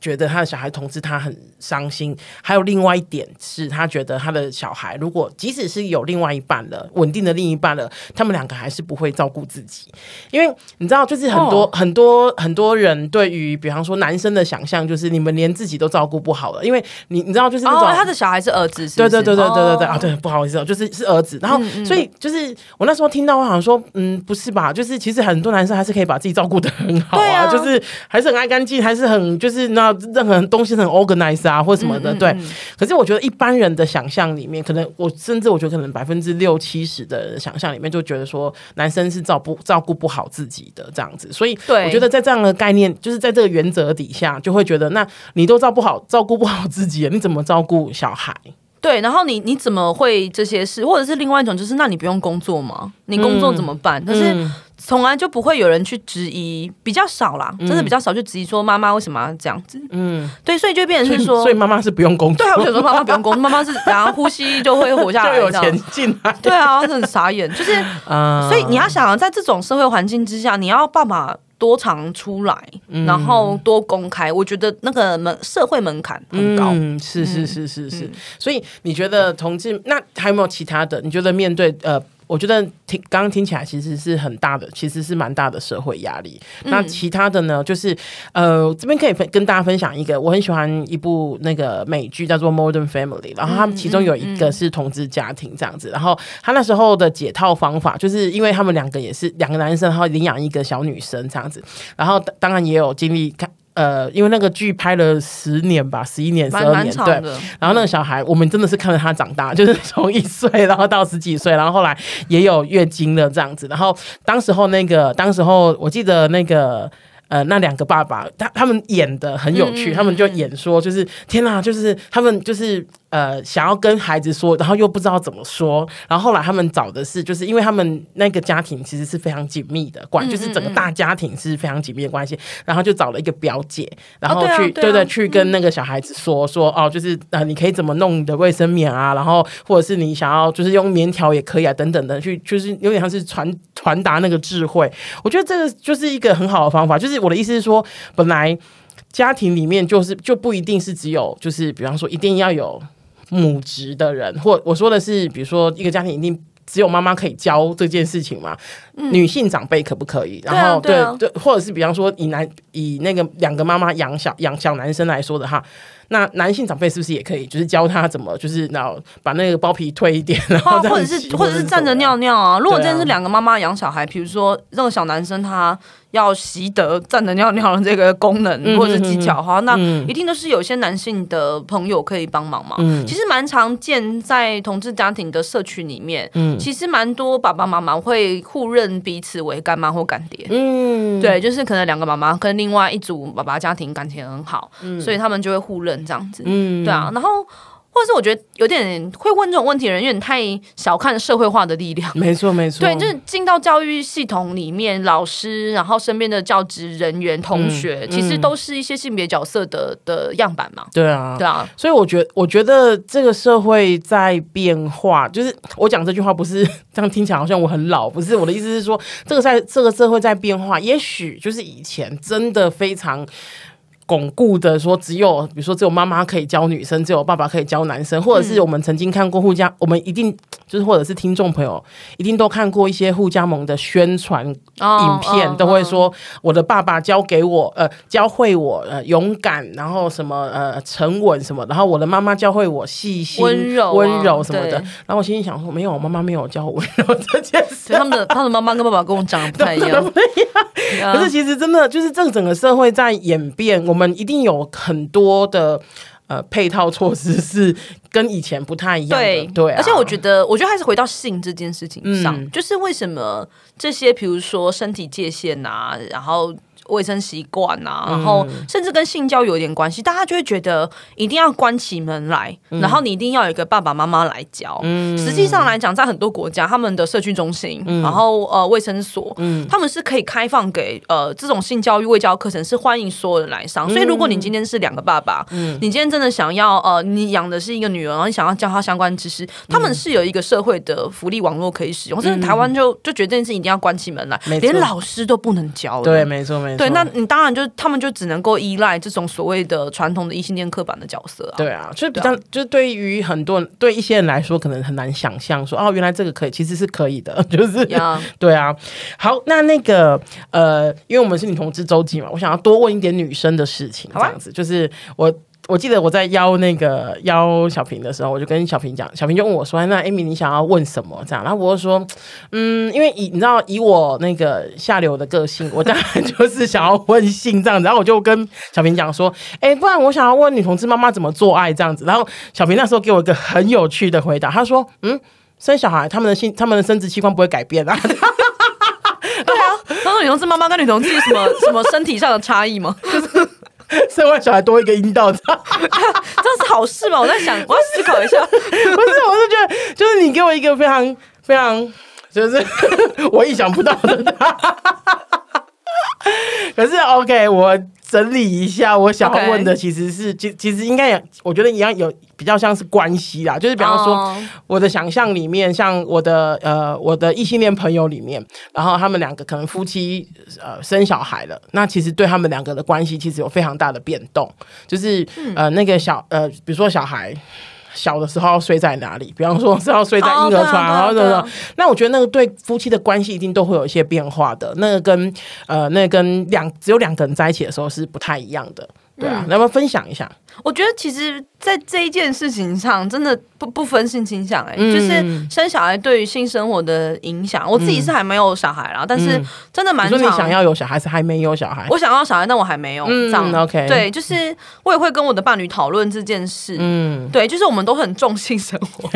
觉得他的小孩同志，他很伤心。还有另外一点是，他觉得他的小孩如果即使是有另外一半了，稳定的另一半了，他们两个还是不会照顾自己。因为你知道，就是很多、哦、很多很多人对于比方说男生的想象，就是你们连自己都照顾不好了。因为你你知道，就是那种、哦、他的小孩是儿子是是，对对对对对对对、哦、啊，对，不好意思，就是是儿子。然后、嗯嗯、所以就是我那时候听到，我好像说，嗯，不是吧？就是其实很多男生还是可以把自己照顾的很好啊，啊就是还是很爱干净，还是很就是那任何。东西很 organized 啊，或什么的，对。可是我觉得一般人的想象里面，可能我甚至我觉得可能百分之六七十的想象里面，就觉得说男生是照顾照顾不好自己的这样子。所以我觉得在这样的概念，就是在这个原则底下，就会觉得那你都照顾不好照顾不好自己，你怎么照顾小孩？对，然后你你怎么会这些事？或者是另外一种，就是那你不用工作吗？你工作怎么办？可、嗯、是从来就不会有人去质疑，比较少啦，真的比较少去质疑说妈妈为什么要这样子。嗯，对，所以就变成是说，所以妈妈是不用工作。对啊，我想说妈妈不用工作，妈妈是然后呼吸就会活下来，(laughs) 就有钱进来。对啊，很傻眼，就是，(laughs) 嗯、所以你要想在这种社会环境之下，你要爸爸。多常出来，然后多公开，嗯、我觉得那个门社会门槛很高。嗯，是是是是是。嗯、所以你觉得同志，那还有没有其他的？你觉得面对呃？我觉得听刚刚听起来其实是很大的，其实是蛮大的社会压力。嗯、那其他的呢？就是呃，这边可以分跟大家分享一个，我很喜欢一部那个美剧叫做《Modern Family》，然后他们其中有一个是同志家庭这样子。然后他那时候的解套方法，就是因为他们两个也是两个男生，然后领养一个小女生这样子。然后当然也有经历看。呃，因为那个剧拍了十年吧，十一年、十二年，对。然后那个小孩，我们真的是看着他长大，(laughs) 就是从一岁，然后到十几岁，然后后来也有月经的这样子。然后当时候那个，当时候我记得那个。呃，那两个爸爸，他他们演的很有趣，嗯、他们就演说，就是天哪，就是他们就是呃，想要跟孩子说，然后又不知道怎么说，然后后来他们找的是，就是因为他们那个家庭其实是非常紧密的关，就是整个大家庭是非常紧密的关系，然后就找了一个表姐，然后去、哦、对、啊对，啊、对对，去跟那个小孩子说说哦，就是呃，你可以怎么弄你的卫生棉啊，然后或者是你想要就是用棉条也可以啊，等等的，去就是有点像是传传达那个智慧，我觉得这个就是一个很好的方法，就是。我的意思是说，本来家庭里面就是就不一定是只有就是，比方说一定要有母职的人，或我说的是，比如说一个家庭一定只有妈妈可以教这件事情嘛？嗯、女性长辈可不可以？然后对对，或者是比方说以男以那个两个妈妈养小养小男生来说的哈。那男性长辈是不是也可以，就是教他怎么，就是然后把那个包皮推一点，(laughs) 然后或者是或者是站着尿尿啊？如果真的是两个妈妈养小孩，比如说那个小男生他要习得站着尿尿的这个功能或者是技巧的话，那一定都是有些男性的朋友可以帮忙嘛。其实蛮常见在同志家庭的社区里面，其实蛮多爸爸妈妈会互认彼此为干妈或干爹。嗯，对，就是可能两个妈妈跟另外一组爸爸家庭感情很好，所以他们就会互认。这样子，嗯，对啊，然后或者是我觉得有点会问这种问题的人，有点太小看社会化的力量。没错，没错，对，就是进到教育系统里面，老师，然后身边的教职人员、同学，嗯、其实都是一些性别角色的的样板嘛。对啊，对啊，所以我觉得，我觉得这个社会在变化。就是我讲这句话，不是 (laughs) 这样听起来好像我很老，不是我的意思是说，这个在这个社会在变化，也许就是以前真的非常。巩固的说，只有比如说，只有妈妈可以教女生，只有爸爸可以教男生，或者是我们曾经看过互加，我们一定就是或者是听众朋友一定都看过一些互加盟的宣传影片，都会说我的爸爸教给我呃教会我呃勇敢，然后什么呃沉稳什么，然后我的妈妈教会我细心温柔温柔什么的，然后我心里想说，没有，我妈妈没有教我温柔这件事，他们的他的妈妈跟爸爸跟我长得不太一样，不一样。可是其实真的就是这个整个社会在演变，我们一定有很多的呃配套措施是跟以前不太一样的，对对、啊。而且我觉得，我觉得还是回到性这件事情上，嗯、就是为什么这些，比如说身体界限啊，然后。卫生习惯啊，然后甚至跟性教育有点关系，大家就会觉得一定要关起门来，然后你一定要有一个爸爸妈妈来教。实际上来讲，在很多国家，他们的社区中心，然后呃卫生所，他们是可以开放给呃这种性教育卫教课程，是欢迎所有人来上。所以如果你今天是两个爸爸，你今天真的想要呃你养的是一个女儿，然后你想要教她相关知识，他们是有一个社会的福利网络可以使用。甚至台湾就就觉得这件事一定要关起门来，连老师都不能教。对，没错，没错。对，那你当然就他们就只能够依赖这种所谓的传统的异性恋刻板的角色啊。对啊，就比较、啊、就是对于很多人对一些人来说，可能很难想象说哦，原来这个可以，其实是可以的，(laughs) 就是、yeah. 对啊。好，那那个呃，因为我们是女同志周记嘛，我想要多问一点女生的事情，这样子，就是我。我记得我在邀那个邀小平的时候，我就跟小平讲，小平就问我说：“那 Amy，你想要问什么？”这样，然后我就说：“嗯，因为以你知道，以我那个下流的个性，我当然就是想要问性这样子。”然后我就跟小平讲说：“哎、欸，不然我想要问女同志妈妈怎么做爱这样子。”然后小平那时候给我一个很有趣的回答，他说：“嗯，生小孩他们的性他们的生殖器官不会改变啊？” (laughs) 对啊，(laughs) 他说女同志妈妈跟女同志什么什么身体上的差异吗？(laughs) 就是 (laughs) 生完小孩多一个阴道，这 (laughs) 这是好事吗？我在想，我要思考一下。(laughs) 不是，我是觉得，就是你给我一个非常非常，就是我意想不到的。(laughs) 可是 OK，我。整理一下，我想要问的其实是，其.其实应该也，我觉得一样有比较像是关系啦，就是比方说我的想象里面，像我的呃我的异性恋朋友里面，然后他们两个可能夫妻呃生小孩了，那其实对他们两个的关系其实有非常大的变动，就是呃那个小呃比如说小孩。小的时候要睡在哪里？比方说是要睡在婴儿床，然后什么？那我觉得那个对夫妻的关系一定都会有一些变化的。那个跟呃，那个跟两只有两个人在一起的时候是不太一样的。对啊，那么分享一下。我觉得其实，在这一件事情上，真的不不分性倾向，哎，就是生小孩对于性生活的影响。我自己是还没有小孩啦，但是真的蛮。说你想要有小孩，是还没有小孩？我想要小孩，但我还没有。嗯这样 OK。对，就是我也会跟我的伴侣讨论这件事。嗯，对，就是我们都很重性生活，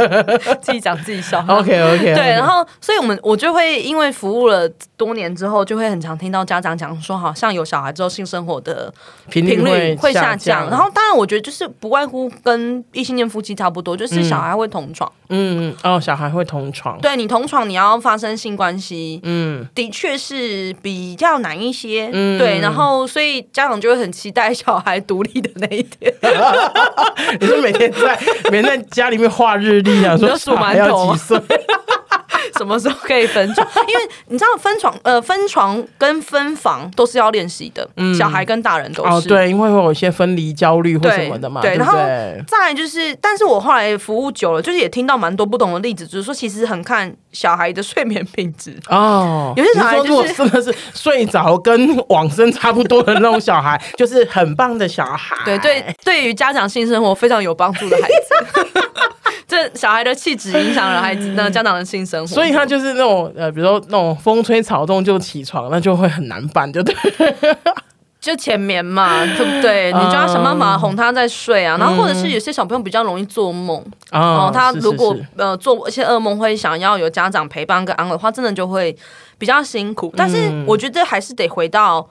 (laughs) 自己讲自己笑。OK OK。对，然后，所以我们我就会因为服务了多年之后，就会很常听到家长讲说，好像有小孩之后性生活的频率会下降。然后，当然，我觉得就是不外乎跟异性恋夫妻差不多，就是小孩会同床。嗯，哦，小孩会同床。对，你同床，你要发生性关系，嗯，的确是比较难一些。嗯，对，然后所以家长就会很期待小孩独立的那一天。(laughs) 你是每天在每天在家里面画日历啊，说数馒头几岁？(laughs) 什么时候可以分床？(laughs) 因为你知道分床呃分床跟分房都是要练习的，嗯、小孩跟大人都是。哦，对，因为会有一些分离焦虑或什么的嘛。对，对对然后再来就是，但是我后来服务久了，就是也听到蛮多不同的例子，就是说其实很看小孩的睡眠品质哦。有些小孩就是真的是睡着跟往生差不多的那种小孩，(laughs) 就是很棒的小孩。对对，对于家长性生活非常有帮助的孩子。这小孩的气质影响了孩子那家长的性生活，所以他就是那种呃，比如说那种风吹草动就起床，那就会很难办，就对，(laughs) 就前面嘛，对不对？你就要想办法哄他再睡啊。然后或者是有些小朋友比较容易做梦，哦，他如果呃做一些噩梦会想要有家长陪伴跟安慰的话，真的就会比较辛苦。但是我觉得还是得回到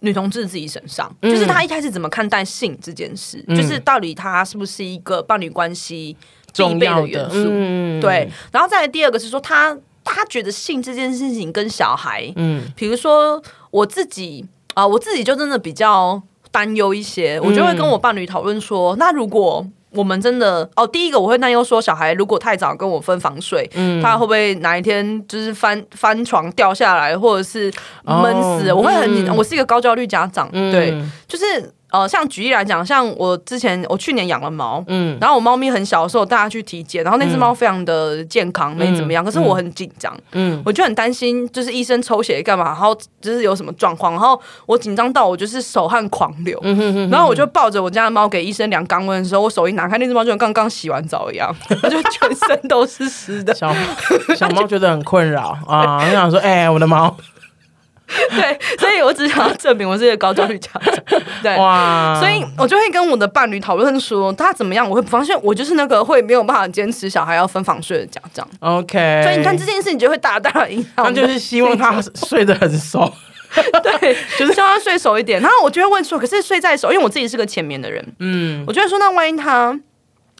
女同志自己身上，就是他一开始怎么看待性这件事，就是到底他是不是一个伴侣关系。必备的元素，嗯、对，然后再来第二个是说他，他他觉得性这件事情跟小孩，嗯，比如说我自己啊、呃，我自己就真的比较担忧一些，我就会跟我伴侣讨论说，嗯、那如果我们真的哦，第一个我会担忧说，小孩如果太早跟我分房睡，嗯，他会不会哪一天就是翻翻床掉下来，或者是闷死？哦、我会很，嗯、我是一个高焦虑家长，嗯、对，就是。呃，像举例来讲，像我之前我去年养了猫，嗯，然后我猫咪很小的时候带它去体检，然后那只猫非常的健康，嗯、没怎么样，可是我很紧张，嗯，我就很担心，就是医生抽血干嘛，然后就是有什么状况，然后我紧张到我就是手汗狂流，嗯、哼哼哼然后我就抱着我家的猫给医生量肛温的时候，我手一拿开，那只猫就跟刚刚洗完澡一样，(laughs) 就全身都是湿的，小小猫觉得很困扰啊，我想说，哎、欸，我的猫。(laughs) 对，所以我只想要证明我是一个高焦虑家长。对，哇！所以我就会跟我的伴侣讨论说，他怎么样，我会不放心。我就是那个会没有办法坚持小孩要分房睡的家长。OK，所以你看这件事，你就会大大的影响。他就是希望他睡得很熟，对，(laughs) 就是希望他睡熟一点。然后我就会问说，可是睡在熟，因为我自己是个前面的人，嗯，我就会说，那万一他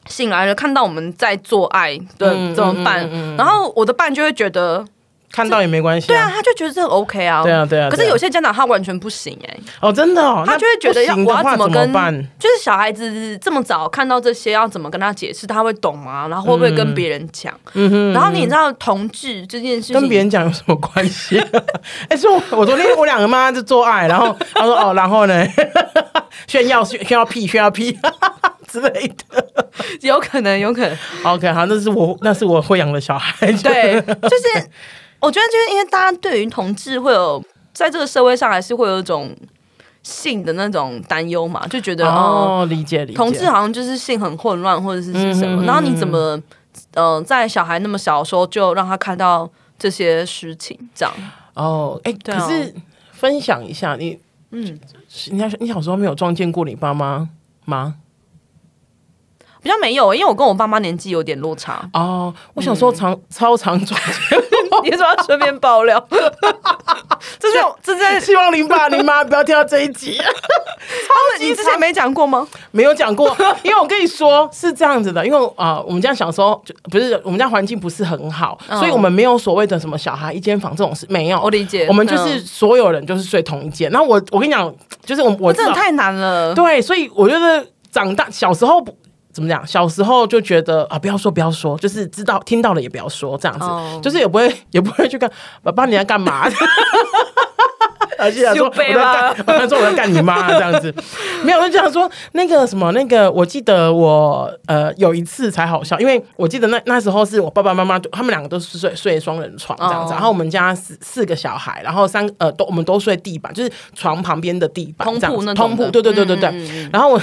醒来了，看到我们在做爱对、嗯、怎么办？嗯嗯嗯、然后我的伴就会觉得。看到也没关系，对啊，他就觉得这很 OK 啊，对啊，对啊。可是有些家长他完全不行哎，哦，真的哦，他就会觉得要我要怎么跟，办就是小孩子这么早看到这些，要怎么跟他解释，他会懂吗？然后会不会跟别人讲？嗯哼。然后你知道同志这件事情跟别人讲有什么关系？(laughs) 哎，说我昨天我两个妈妈在做爱，然后他说哦，(laughs) 然后呢，(laughs) 炫耀炫炫耀屁炫耀屁之类的，有可能有可能。OK，好，那是我那是我会养的小孩，对，就是。我觉得就是因为大家对于同志会有在这个社会上还是会有一种性的那种担忧嘛，就觉得哦，理解理解，同志好像就是性很混乱或者是是什么，然后你怎么呃在小孩那么小的时候就让他看到这些事情这样。哦，哎、可是分享一下你嗯，你你小时候没有撞见过你爸妈吗？比较没有，因为我跟我爸妈年纪有点落差。哦。我小时候常、嗯、超常撞见，(laughs) 你说要顺便爆料，(laughs) 这是这是希望林爸林妈不要听到这一集，(laughs) 超级你之前没讲过吗？没有讲过，因为我跟你说是这样子的，因为啊、呃，我们家小时候就不是我们家环境不是很好，嗯、所以我们没有所谓的什么小孩一间房这种事，没有。我理解，我们就是所有人就是睡同一间。然后我我跟你讲，就是我我真的太难了，对，所以我觉得长大小时候怎么讲，小时候就觉得啊，不要说不要说，就是知道听到了也不要说，这样子，哦、就是也不会也不会去干爸爸你在干嘛。(laughs) 而且说我在干，他说我在干你妈 (laughs) 这样子，没有，就讲说那个什么那个，我记得我呃有一次才好笑，因为我记得那那时候是我爸爸妈妈他们两个都是睡睡双人床这样子，然后我们家四四个小孩，然后三呃都我们都睡地板，就是床旁边的地板通铺那，通铺，对对对对对，然后我。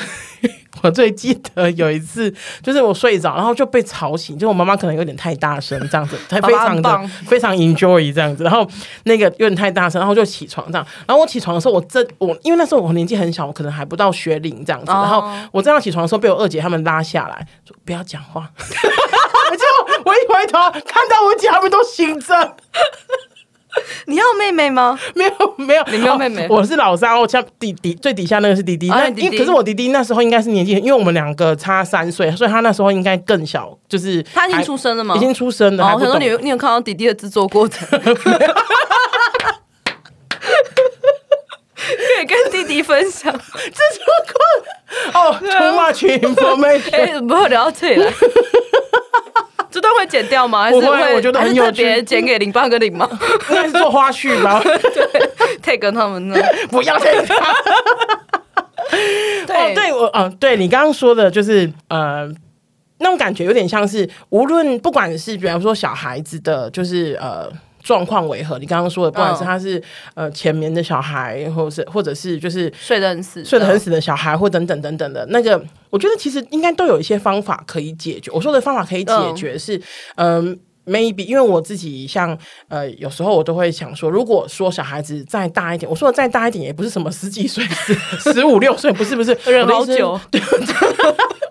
我最记得有一次，就是我睡着，然后就被吵醒，就我妈妈可能有点太大声，这样子，她非常的非常 enjoy 这样子，然后那个有点太大声，然后就起床这样，然后我起床的时候，我正我因为那时候我年纪很小，我可能还不到学龄这样子，然后我正要起床的时候，被我二姐他们拉下来，说不要讲话，(laughs) 结果我一回头看到我姐他们都醒着。(laughs) 你要妹妹吗？没有，没有，你没有妹妹。我是老三，我像弟弟，最底下那个是弟弟。那因为可是我弟弟那时候应该是年纪，因为我们两个差三岁，所以他那时候应该更小，就是他已经出生了吗？已经出生了。我想说你，你有看到弟弟的制作过程？(laughs) 可以跟弟弟分享制作过哦，too much information，(laughs) 哎，不要聊到这里来。这段会剪掉吗？还是会？我觉得很有趣。剪给零八跟零吗？那是做花絮吗。对，take 他们呢？(laughs) 不要 take 他。对、哦、对，我嗯、呃，对你刚刚说的，就是呃，那种感觉有点像是，无论不管是比方说小孩子的，就是呃。状况为何？你刚刚说的，不管是他是、嗯、呃前眠的小孩，或者是或者是就是睡得很死、睡得很死的小孩，或等等等等的那个，我觉得其实应该都有一些方法可以解决。我说的方法可以解决是，嗯。呃 maybe 因为我自己像呃有时候我都会想说，如果说小孩子再大一点，我说的再大一点也不是什么十几岁，十 (laughs) 十五六岁，不是不 (laughs) 是，忍好久。(laughs) 对，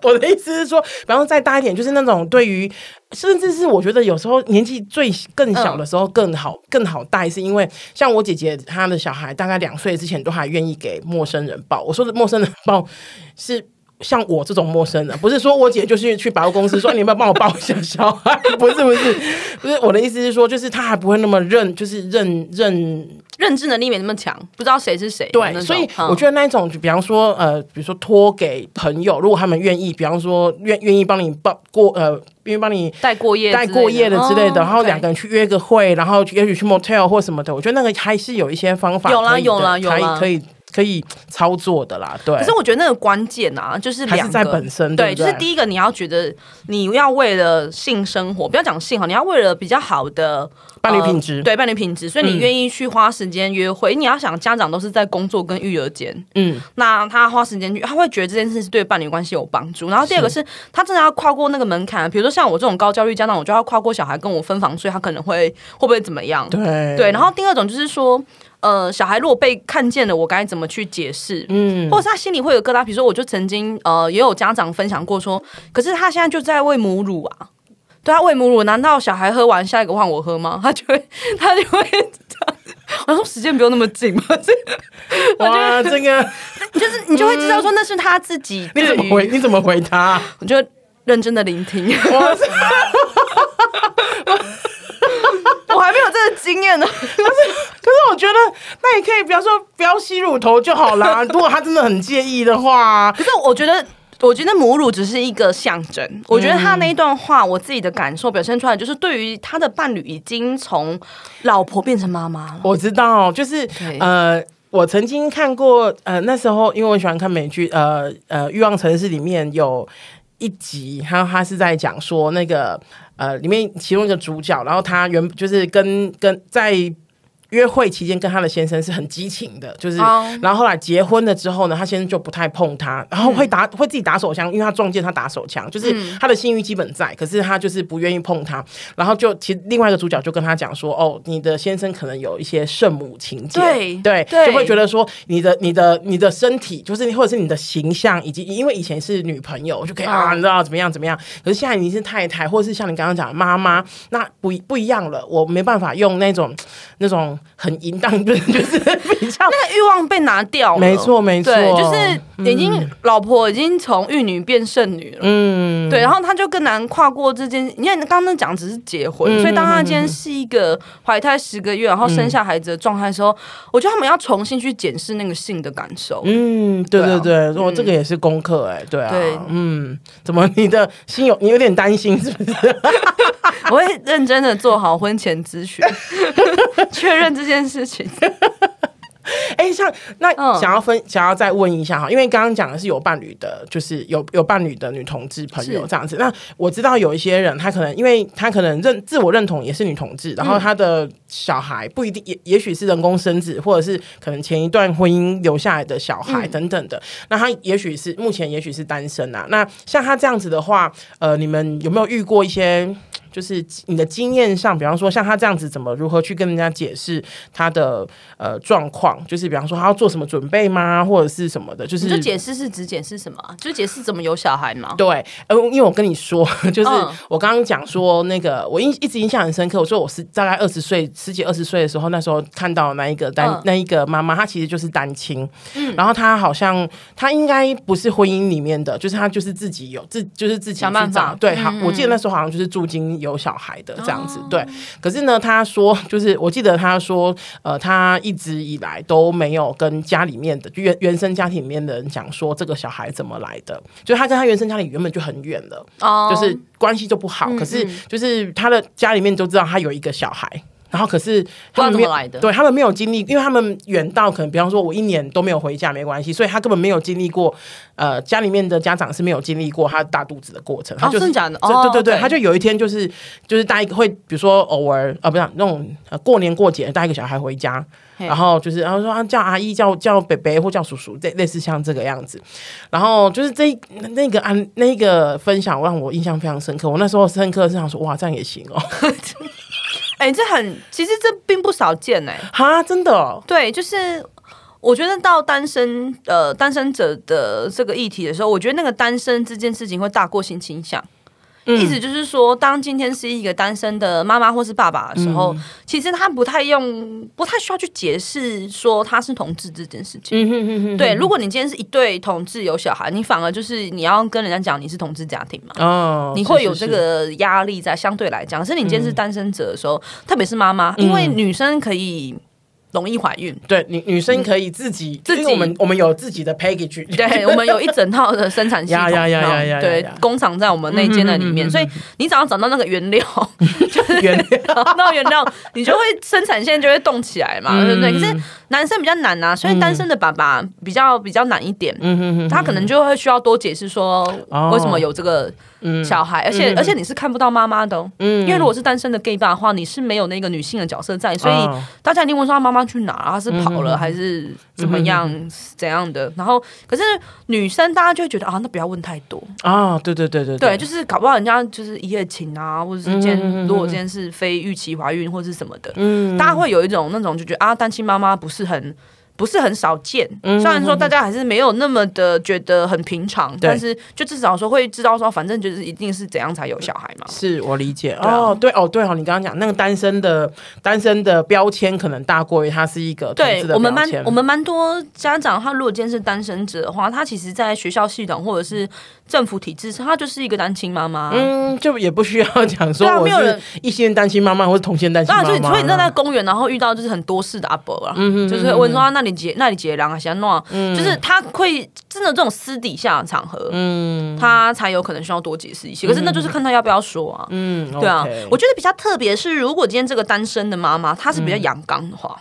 我的意思是说，比方说再大一点，就是那种对于甚至是我觉得有时候年纪最更小的时候更好、嗯、更好带，是因为像我姐姐她的小孩大概两岁之前都还愿意给陌生人抱。我说的陌生人抱是。像我这种陌生人，不是说我姐就是去百货公司说你有没有帮我抱一下小孩，不是不是不是，我的意思是说，就是他还不会那么认，就是认认认知能力没那么强，不知道谁是谁。对，所以我觉得那一种，就比方说呃，比如说托给朋友，如果他们愿意，比方说愿愿意帮你抱过呃，愿意帮你带过夜带过夜的之类的，然后两个人去约个会，哦、然后也许去 motel 或什么的，我觉得那个还是有一些方法有啦有啦有啦可以。可以操作的啦，对。可是我觉得那个关键啊，就是两个还是在本身，对，对，就是第一个你要觉得你要为了性生活，不要讲性哈，你要为了比较好的伴侣品质，呃，对伴侣品质，所以你愿意去花时间约会。嗯、你要想家长都是在工作跟育儿间，嗯，那他花时间去，他会觉得这件事是对伴侣关系有帮助。然后第二个是，是他真的要跨过那个门槛，比如说像我这种高焦虑家长，我就要跨过小孩跟我分房睡，他可能会会不会怎么样？对对。然后第二种就是说。呃，小孩如果被看见了，我该怎么去解释？嗯，或者是他心里会有疙瘩。比如说，我就曾经呃，也有家长分享过说，可是他现在就在喂母乳啊，对他喂母乳，难道小孩喝完下一个换我喝吗？他就会，(laughs) 他就会这样。我说时间不用那么紧嘛，(laughs) 这哇，这个 (laughs) 就是你就会知道说那是他自己。你怎么回？你怎么回他？我就认真的聆听。我还没有这个经验呢，(laughs) 可是可是我觉得那你可以，比方说不要吸乳头就好啦。(laughs) 如果他真的很介意的话，可是我觉得，我觉得母乳只是一个象征。我觉得他那一段话，我自己的感受表现出来，就是对于他的伴侣已经从老婆变成妈妈了。我知道，就是呃，我曾经看过呃，那时候因为我喜欢看美剧，呃呃，《欲望城市》里面有一集，然后他是在讲说那个。呃，里面其中一个主角，然后他原就是跟跟在。约会期间跟他的先生是很激情的，就是，oh. 然后后来结婚了之后呢，他先生就不太碰他，然后会打、嗯、会自己打手枪，因为他撞见他打手枪，就是他的性欲基本在，可是他就是不愿意碰他，然后就其实另外一个主角就跟他讲说，哦，你的先生可能有一些圣母情结，对对，对。就会觉得说你的你的你的身体，就是或者是你的形象，以及因为以前是女朋友就可以啊，你知道怎么样怎么样，可是现在你是太太，或者是像你刚刚讲的妈妈，那不不一样了，我没办法用那种那种。很淫荡，就 (laughs) 是就是比较那个欲望被拿掉了，没错没错，对，就是已经、嗯、老婆已经从玉女变剩女了，嗯，对，然后他就更难跨过这件，因为刚刚讲只是结婚，嗯、所以当他今天是一个怀胎十个月，然后生下孩子的状态的时候，嗯、我觉得他们要重新去检视那个性的感受，嗯，对对对，我、啊、这个也是功课哎，对啊，对，嗯，怎么你的心有你有点担心是不是？(laughs) 我会认真的做好婚前咨询，(laughs) 确认这件事情。(laughs) 哎，像那想要分，想要再问一下哈，因为刚刚讲的是有伴侣的，就是有有伴侣的女同志朋友这样子。那我知道有一些人，他可能因为他可能认自我认同也是女同志，然后他的小孩不一定也也许是人工生子，或者是可能前一段婚姻留下来的小孩等等的。那他也许是目前也许是单身啊。那像他这样子的话，呃，你们有没有遇过一些？就是你的经验上，比方说像他这样子，怎么如何去跟人家解释他的呃状况？就是比方说他要做什么准备吗，或者是什么的？就是就解释是指解释什么？就是解释怎么有小孩吗？对，呃，因为我跟你说，就是我刚刚讲说那个，我印一直印象很深刻。我说我是大概二十岁十几二十岁的时候，那时候看到那一个单、嗯、那一个妈妈，她其实就是单亲，嗯，然后她好像她应该不是婚姻里面的，就是她就是自己有自就是自己想办法。对，好，我记得那时候好像就是住进。有小孩的这样子，对。可是呢，他说，(laughs) 就是我记得他说，呃，他一直以来都没有跟家里面的原原生家庭里面的人讲说这个小孩怎么来的，就他跟他原生家里原本就很远了，哦，就是关系就不好。可是就是他的家里面都知道他有一个小孩。然后可是他们没有来的，对他们没有经历，因为他们远到可能，比方说我一年都没有回家，没关系，所以他根本没有经历过，呃，家里面的家长是没有经历过他大肚子的过程。他就是假的，哦，对对对，他就有一天就是就是带一个会，比如说偶尔啊，不是那种过年过节带一个小孩回家，然后就是然后说叫阿姨叫叫北北或叫叔叔，这类似像这个样子。然后就是这那个啊那个分享让我印象非常深刻。我那时候深刻是想说，哇，这样也行哦。(laughs) 哎、欸，这很，其实这并不少见哎，哈，真的、哦，对，就是我觉得到单身呃单身者的这个议题的时候，我觉得那个单身这件事情会大过性倾向。意思就是说，当今天是一个单身的妈妈或是爸爸的时候，嗯、其实他不太用，不太需要去解释说他是同志这件事情。嗯、哼哼哼对，如果你今天是一对同志有小孩，你反而就是你要跟人家讲你是同志家庭嘛。哦，你会有这个压力在，相对来讲。可是你今天是单身者的时候，嗯、特别是妈妈，因为女生可以。容易怀孕，对女女生可以自己，自己我们我们有自己的 package，对我们有一整套的生产系统，对工厂在我们那间的里面，所以你只要找到那个原料，(laughs) 就是原料，那原料你就会生产线就会动起来嘛，对不对？可是男生比较难啊，所以单身的爸爸比较比较难一点，他可能就会需要多解释说为什么有这个。小孩，而且而且你是看不到妈妈的，因为如果是单身的 gay 爸的话，你是没有那个女性的角色在，所以大家一定会说他妈妈去哪，他是跑了还是怎么样怎样的？然后可是女生大家就会觉得啊，那不要问太多。啊，对对对对对，就是搞不好人家就是一夜情啊，或者是今天如果今天是非预期怀孕或者是什么的，大家会有一种那种就觉得啊，单亲妈妈不是很。不是很少见，嗯虽然说大家还是没有那么的觉得很平常，嗯、但是就至少说会知道说，反正就是一定是怎样才有小孩嘛。是我理解哦，对哦，对哦，你刚刚讲那个单身的单身的标签可能大过于他是一个。对，我们蛮我们蛮多家长，他如果今天是单身者的话，他其实在学校系统或者是政府体制她，就是一个单亲妈妈。嗯，就也不需要讲说我是异性单亲妈妈或者同性单亲妈妈。所以所以你在那个公园，然后遇到就是很多事的阿伯啊，嗯、就是问说那。那你结那你结两个先弄，就是他会真的这种私底下的场合，嗯，他才有可能需要多解释一些。可是那就是看他要不要说啊，嗯，对啊。我觉得比较特别是，如果今天这个单身的妈妈她是比较阳刚的话，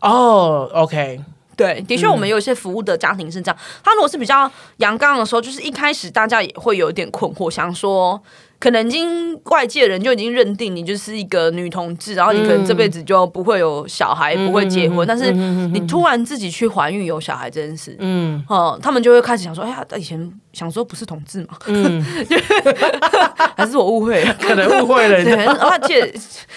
哦，OK，对，的确我们有一些服务的家庭是这样。他如果是比较阳刚的时候，就是一开始大家也会有一点困惑，想说。可能已经外界人就已经认定你就是一个女同志，然后你可能这辈子就不会有小孩，嗯、不会结婚。但是你突然自己去怀孕有小孩这件事，嗯，哦，他们就会开始想说，哎呀，以前想说不是同志嘛，嗯，(laughs) 还是我误会了，可能误会了，对，而且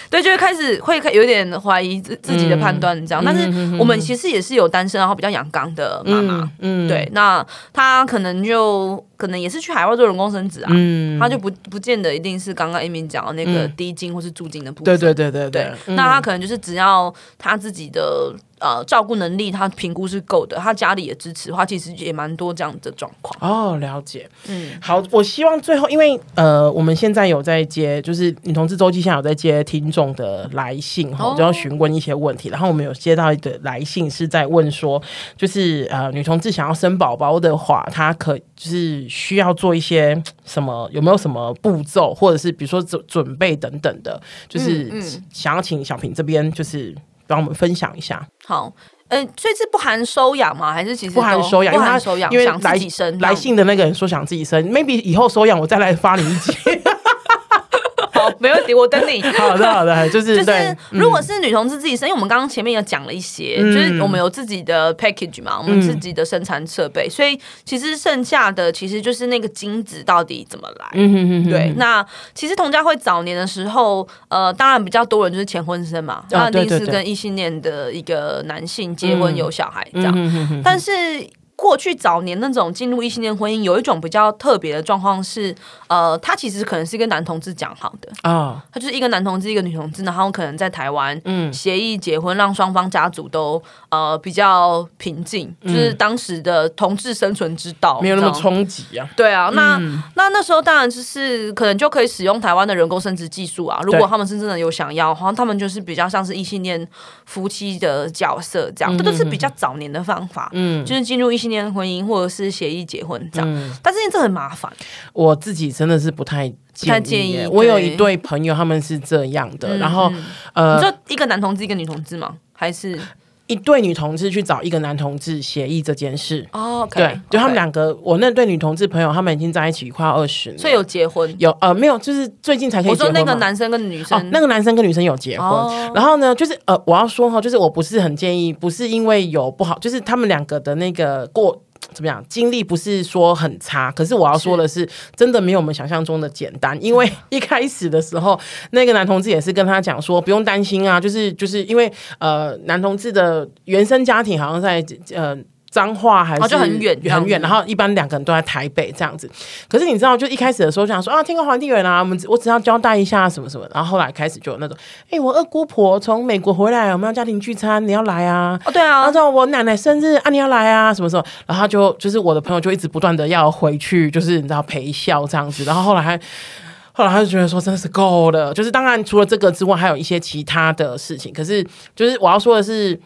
对，就会开始会有点怀疑自自己的判断这样。但是我们其实也是有单身然后比较阳刚的妈妈，嗯，对，那他可能就。可能也是去海外做人工生殖啊，嗯，他就不不见得一定是刚刚 Amy 讲的那个低金或是住金的部分。对对对对对，对，那他可能就是只要他自己的。呃，照顾能力他评估是够的，他家里也支持的话，其实也蛮多这样的状况。哦，了解。嗯，好，我希望最后，因为呃，我们现在有在接，就是女同志周记现在有在接听众的来信哈，就要询问一些问题。哦、然后我们有接到一个来信，是在问说，就是呃，女同志想要生宝宝的话，她可就是需要做一些什么？有没有什么步骤，或者是比如说准准备等等的？就是想要请小平这边就是。帮我们分享一下。好，嗯、呃，所以是不含收养吗？还是其实不含收养？不含收养，因为想自己生来信的那个人说想自己生，maybe 以后收养我再来发你一集。没问题，我等你。(laughs) 好的，好的，(laughs) 就是就是，如果是女同志自己生，因为我们刚刚前面有讲了一些，嗯、就是我们有自己的 package 嘛，我们自己的生产设备，嗯、所以其实剩下的其实就是那个精子到底怎么来。对，那其实同家会早年的时候，呃，当然比较多人就是前婚生嘛，那一定是跟异性恋的一个男性结婚有小孩这样，但是。过去早年那种进入异性恋婚姻，有一种比较特别的状况是，呃，他其实可能是跟男同志讲好的。啊，他就是一个男同志，一个女同志，然后可能在台湾嗯。协议结婚，让双方家族都呃比较平静，就是当时的同志生存之道，没有那么冲击啊。对啊，那那那时候当然就是可能就可以使用台湾的人工生殖技术啊。如果他们是真的有想要，好像他们就是比较像是异性恋夫妻的角色这样，这都是比较早年的方法，嗯，就是进入异性。年婚姻或者是协议结婚这样，嗯、但是这很麻烦。我自己真的是不太建议。太建议。我有一对朋友，他们是这样的。嗯、然后，呃，你说一个男同志，一个女同志吗？还是一对女同志去找一个男同志协议这件事？哦，okay, 对，就他们两个，我那对女同志朋友，他们已经在一起快二十年，所以有结婚？有呃，没有，就是最近才可以结婚。我说那个男生跟女生，哦、那个男生跟女生有结婚。哦、然后呢，就是呃，我要说哈，就是我不是很建议，不是因为有不好，就是他们两个的那个过。怎么样？经历不是说很差，可是我要说的是，真的没有我们想象中的简单。因为 (laughs) 一开始的时候，那个男同志也是跟他讲说，不用担心啊，就是就是因为呃，男同志的原生家庭好像在呃。脏话还是很远很远，然后一般两个人都在台北这样子。可是你知道，就一开始的时候想说啊，天高皇帝远啊，我们我只要交代一下什么什么。然后后来开始就有那种，哎、欸，我二姑婆从美国回来，我们要家庭聚餐，你要来啊？哦，对啊。然后我奶奶生日啊，你要来啊？什么时候？然后他就就是我的朋友就一直不断的要回去，就是你知道陪笑这样子。然后后来还后来他就觉得说真的是够了，就是当然除了这个之外，还有一些其他的事情。可是就是我要说的是。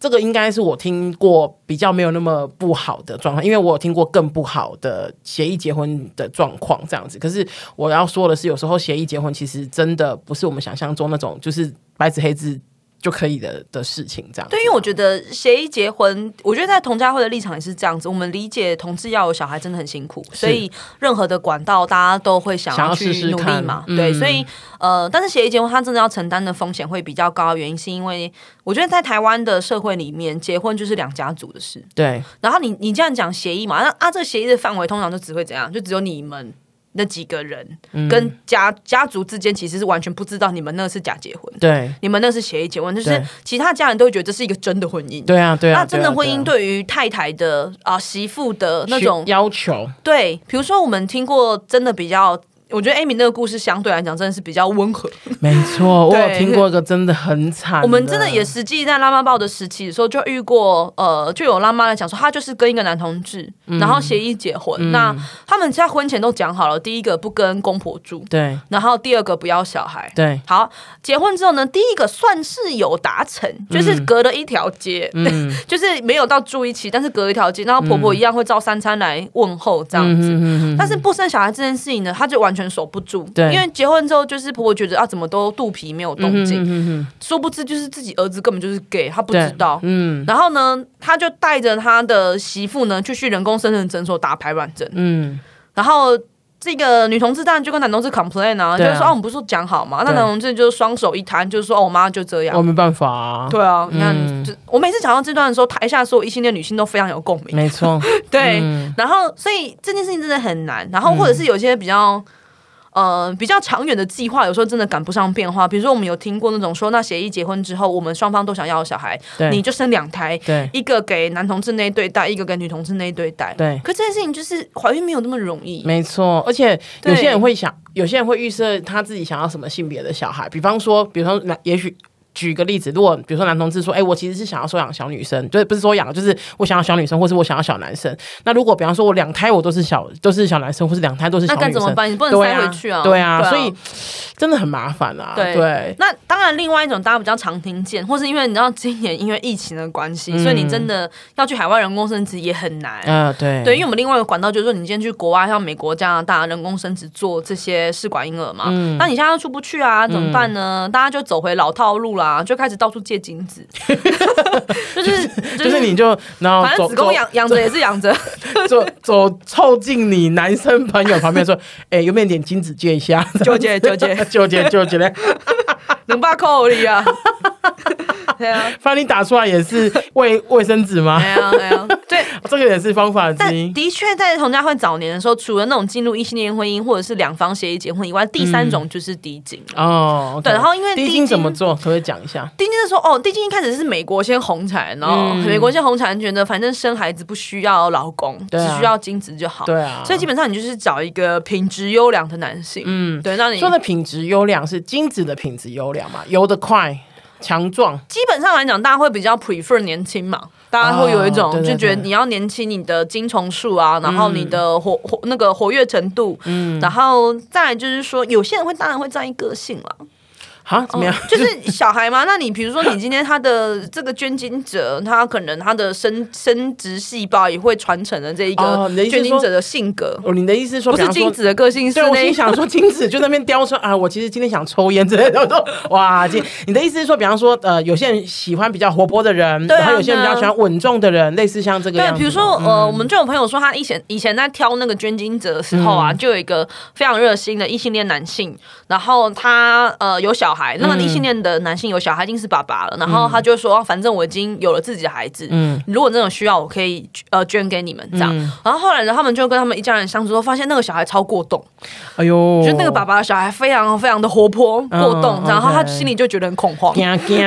这个应该是我听过比较没有那么不好的状况，因为我有听过更不好的协议结婚的状况这样子。可是我要说的是，有时候协议结婚其实真的不是我们想象中那种，就是白纸黑字。就可以的的事情，这样对，因为我觉得协议结婚，我觉得在同家会的立场也是这样子。我们理解同志要有小孩真的很辛苦，所以任何的管道大家都会想要去努力嘛。试试对，所以呃，但是协议结婚他真的要承担的风险会比较高，原因是因为我觉得在台湾的社会里面，结婚就是两家族的事。对，然后你你这样讲协议嘛，那啊，这个协议的范围通常就只会怎样？就只有你们。那几个人跟家、嗯、家族之间其实是完全不知道你们那是假结婚，对，你们那是协议结婚，就是其他家人都会觉得这是一个真的婚姻，对啊，对啊。那真的婚姻对于太太的啊媳妇的那种要求，对，比如说我们听过真的比较。我觉得 Amy 那个故事相对来讲真的是比较温和。(laughs) 没错，(laughs) 我有听过一个真的很惨。我们真的也实际在拉妈报的时期的时候就遇过，呃，就有拉妈来讲说，她就是跟一个男同志，嗯、然后协议结婚。嗯、那他们在婚前都讲好了，第一个不跟公婆住，对，然后第二个不要小孩，对。好，结婚之后呢，第一个算是有达成，就是隔了一条街，嗯、(laughs) 就是没有到住一起，但是隔一条街，然后婆婆一样会照三餐来问候这样子。但是不生小孩这件事情呢，她就完全。守不住，对，因为结婚之后，就是婆婆觉得啊，怎么都肚皮没有动静，嗯、哼哼哼殊不知就是自己儿子根本就是 gay，他不知道，嗯，然后呢，他就带着他的媳妇呢，就去人工生殖诊所打排卵针，嗯，然后。这个女同志当然就跟男同志 complain 啊，就是说哦，我们不是说讲好嘛？那男同志就是双手一摊，就是说哦，我妈就这样，我没办法啊。对啊，你看，就我每次讲到这段的时候，台下所有异性恋女性都非常有共鸣。没错，(laughs) 对。然后，所以这件事情真的很难。然后，或者是有些比较呃，比较长远的计划有时候真的赶不上变化。比如说，我们有听过那种说，那协议结婚之后，我们双方都想要小孩，你就生两胎，一个给男同志那一对带，一个给女同志那一对带。对，可这件事情就是怀孕没有那么容易。没错，而且有些人会想，有些人会预设他自己想要什么性别的小孩，比方说，比方说，那也许。举个例子，如果比如说男同志说，哎、欸，我其实是想要收养小女生，就是不是说养，就是我想要小女生，或是我想要小男生。那如果比方说我两胎我都是小都是小男生，或是两胎都是小女生，那该怎么办？你不能塞回去啊？对啊，所以真的很麻烦啊。对，对，那当然，另外一种大家比较常听见，或是因为你知道今年因为疫情的关系，嗯、所以你真的要去海外人工生殖也很难。嗯、呃，对，对，因为我们另外一个管道就是说，你今天去国外，像美国、加拿大人工生殖做这些试管婴儿嘛，嗯，那你现在又出不去啊，怎么办呢？嗯、大家就走回老套路啦，就开始到处。借精子，(laughs) (laughs) 就是就是你就然后反正子宫养养着也是养着，(laughs) 走走凑近你男生朋友旁边说，哎、欸，有没有点精子借一下？就借就借就借就借嘞，能把扣里啊？对啊，反正你打出来也是卫卫生纸吗？没有没有，对，(laughs) 这个也是方法之一。的确，在同家会早年的时候，除了那种进入异性恋婚姻或者是两方协议结婚以外，第三种就是滴精哦。Okay、对，然后因为滴精怎么做，可不可以讲一下？滴精的时候，哦，滴精一开始是美国先红起来，然后美国先红起来，觉得反正生孩子不需要老公，只需要精子就好。对啊，所以基本上你就是找一个品质优良的男性。嗯，对，那你说的品质优良是精子的品质优良嘛？游得快。强壮，基本上来讲，大家会比较 prefer 年轻嘛，大家会有一种就觉得你要年轻，你的精虫数啊，然后你的活活那个活跃程度，嗯，然后再来就是说，有些人会当然会在意个性了。啊，怎么样？哦、就是 (laughs) 小孩嘛。那你比如说，你今天他的这个捐精者，他可能他的生生殖细胞也会传承的这一个捐精者的性格。哦，你的意思是说，不是精子的个性？对，我心想说，(laughs) 精子就那边叼出啊，我其实今天想抽烟之类的。我说哇，今你的意思是说，比方说，呃，有些人喜欢比较活泼的人，对啊，然后有些人比较喜欢稳重的人，类似像这个。对，比如说，呃，我们就有朋友说，他以前以前在挑那个捐精者的时候啊，就有一个非常热心的异性恋男性，然后他呃有小孩，那么异性恋。的男性有小孩，已经是爸爸了，然后他就说：“反正我已经有了自己的孩子，嗯，如果那种需要，我可以呃捐给你们这样。嗯”然后后来呢，他们就跟他们一家人相处，后发现那个小孩超过动，哎呦，就那个爸爸的小孩非常非常的活泼过动，然后他心里就觉得很恐慌，(laughs) 他觉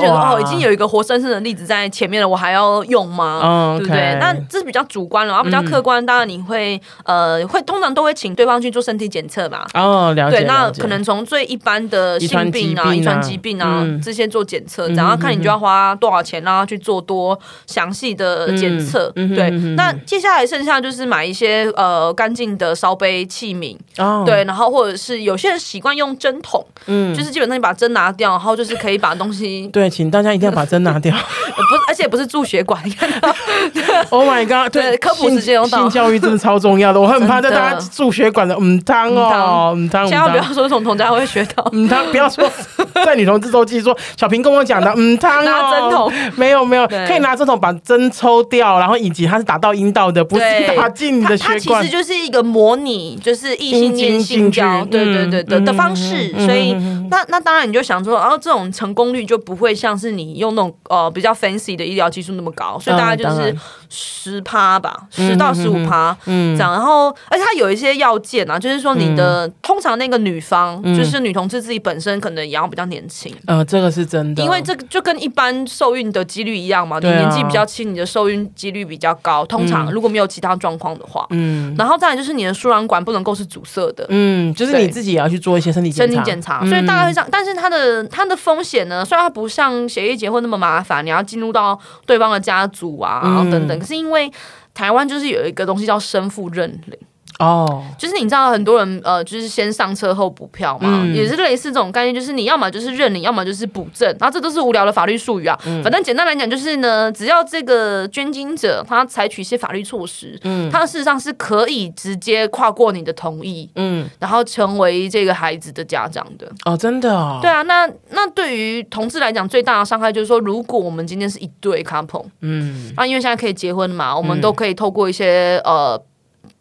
得哦，已经有一个活生生的例子在前面了，我还要用吗？对不对？那这是比较主观了，然后比较客观，当然你会呃会通常都会请对方去做身体检测嘛。哦，了解。对，那可能从最一般的性病啊，遗传疾病啊，嗯、这些做检测，然后看你就要花多少钱，然后去做多详细的检测。嗯、对，嗯、那接下来剩下就是买一些呃干净的烧杯器皿。哦、对，然后或者是有些人习惯用针筒，嗯，就是基本上你把针拿掉，然后就是可以把东西。(laughs) 对，请大家一定要把针拿掉。(laughs) 不是，而且不是住血管，你看到？(laughs) Oh my god！对，科普时间用到。性教育真的超重要的，我很怕在大家住血管的嗯汤哦，嗯汤。千万不要说从同家会学到嗯汤，不要说 (laughs) 在女同志周记说小平跟我讲的嗯他哦，拿针筒没有没有，可以拿针筒把针抽掉，然后以及它是打到阴道的，不是打进你的血管。它其实就是一个模拟，就是异性恋性交，对对对的的方式。所以那那当然你就想说，然后这种成功率就不会像是你用那种呃比较 fancy 的医疗技术那么高，所以大概就是十趴吧，十到十五趴，嗯，这样。然后而且它有一些要件啊，就是说你的通常那个女方就是女同志自己本身可能也要比较年轻，呃，这个是真的，因为这个就跟一般受孕的几率一样嘛，你年纪比较轻，你的受孕几率比较高。通常如果没有其他状况的话，嗯，然后再来就是你的输卵管不能够是阻塞的，嗯，就是你自己也要去做一些身体身体检查，所以大概会这样。但是它的它的风险呢，虽然它不像协议结婚那么麻烦，你要进入到对方的家族啊，然后等等，可是因为台湾就是有一个东西叫生父认领。哦，oh. 就是你知道很多人呃，就是先上车后补票嘛，嗯、也是类似这种概念，就是你要么就是认领，要么就是补证，然后这都是无聊的法律术语啊。嗯、反正简单来讲就是呢，只要这个捐精者他采取一些法律措施，嗯，他事实上是可以直接跨过你的同意，嗯，然后成为这个孩子的家长的。哦，真的哦。对啊，那那对于同志来讲，最大的伤害就是说，如果我们今天是一对 couple，嗯，那因为现在可以结婚嘛，我们都可以透过一些呃。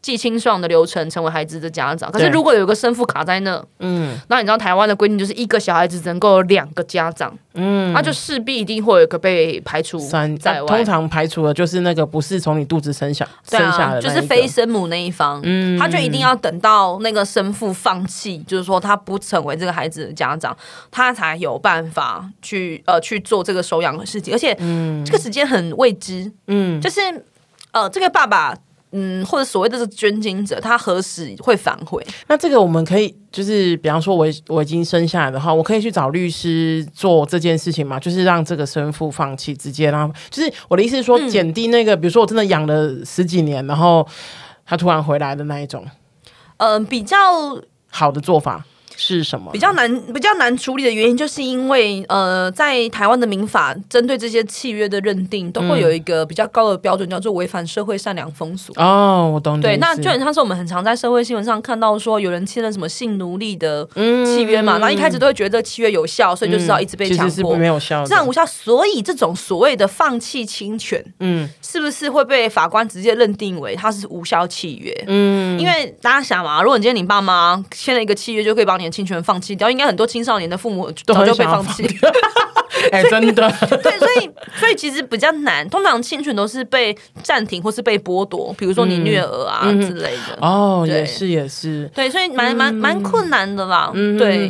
寄清爽的流程成为孩子的家长，可是如果有一个生父卡在那，嗯，那你知道台湾的规定就是一个小孩子只能够有两个家长，嗯，那就势必一定会有一个被排除在外。通常排除的就是那个不是从你肚子生下、啊、生下的，就是非生母那一方，嗯，他就一定要等到那个生父放弃，就是说他不成为这个孩子的家长，他才有办法去呃去做这个收养的事情，而且，嗯，这个时间很未知，嗯，就是呃这个爸爸。嗯，或者所谓的这捐精者，他何时会反悔？那这个我们可以，就是比方说我我已经生下来的话，我可以去找律师做这件事情嘛？就是让这个生父放弃，直接让，就是我的意思是说，减低那个，嗯、比如说我真的养了十几年，然后他突然回来的那一种，嗯、呃，比较好的做法。是什么？比较难比较难处理的原因，就是因为呃，在台湾的民法针对这些契约的认定，都会有一个比较高的标准，叫做违反社会善良风俗。哦，我懂。对，那就很像是我们很常在社会新闻上看到说，有人签了什么性奴隶的契约嘛，那、嗯、一开始都会觉得契约有效，所以就知道一直被强迫，没有效，这样无效。所以这种所谓的放弃侵权，嗯，是不是会被法官直接认定为它是无效契约？嗯，因为大家想嘛，如果你今天你爸妈签了一个契约，就可以帮你的亲权放弃掉。应该很多青少年的父母早就被放弃，(laughs) 哎，真的。(laughs) 对，所以所以其实比较难。通常侵权都是被暂停或是被剥夺，比如说你虐儿啊之类的。哦，也是也是。对，所以蛮蛮蛮困难的啦。嗯对，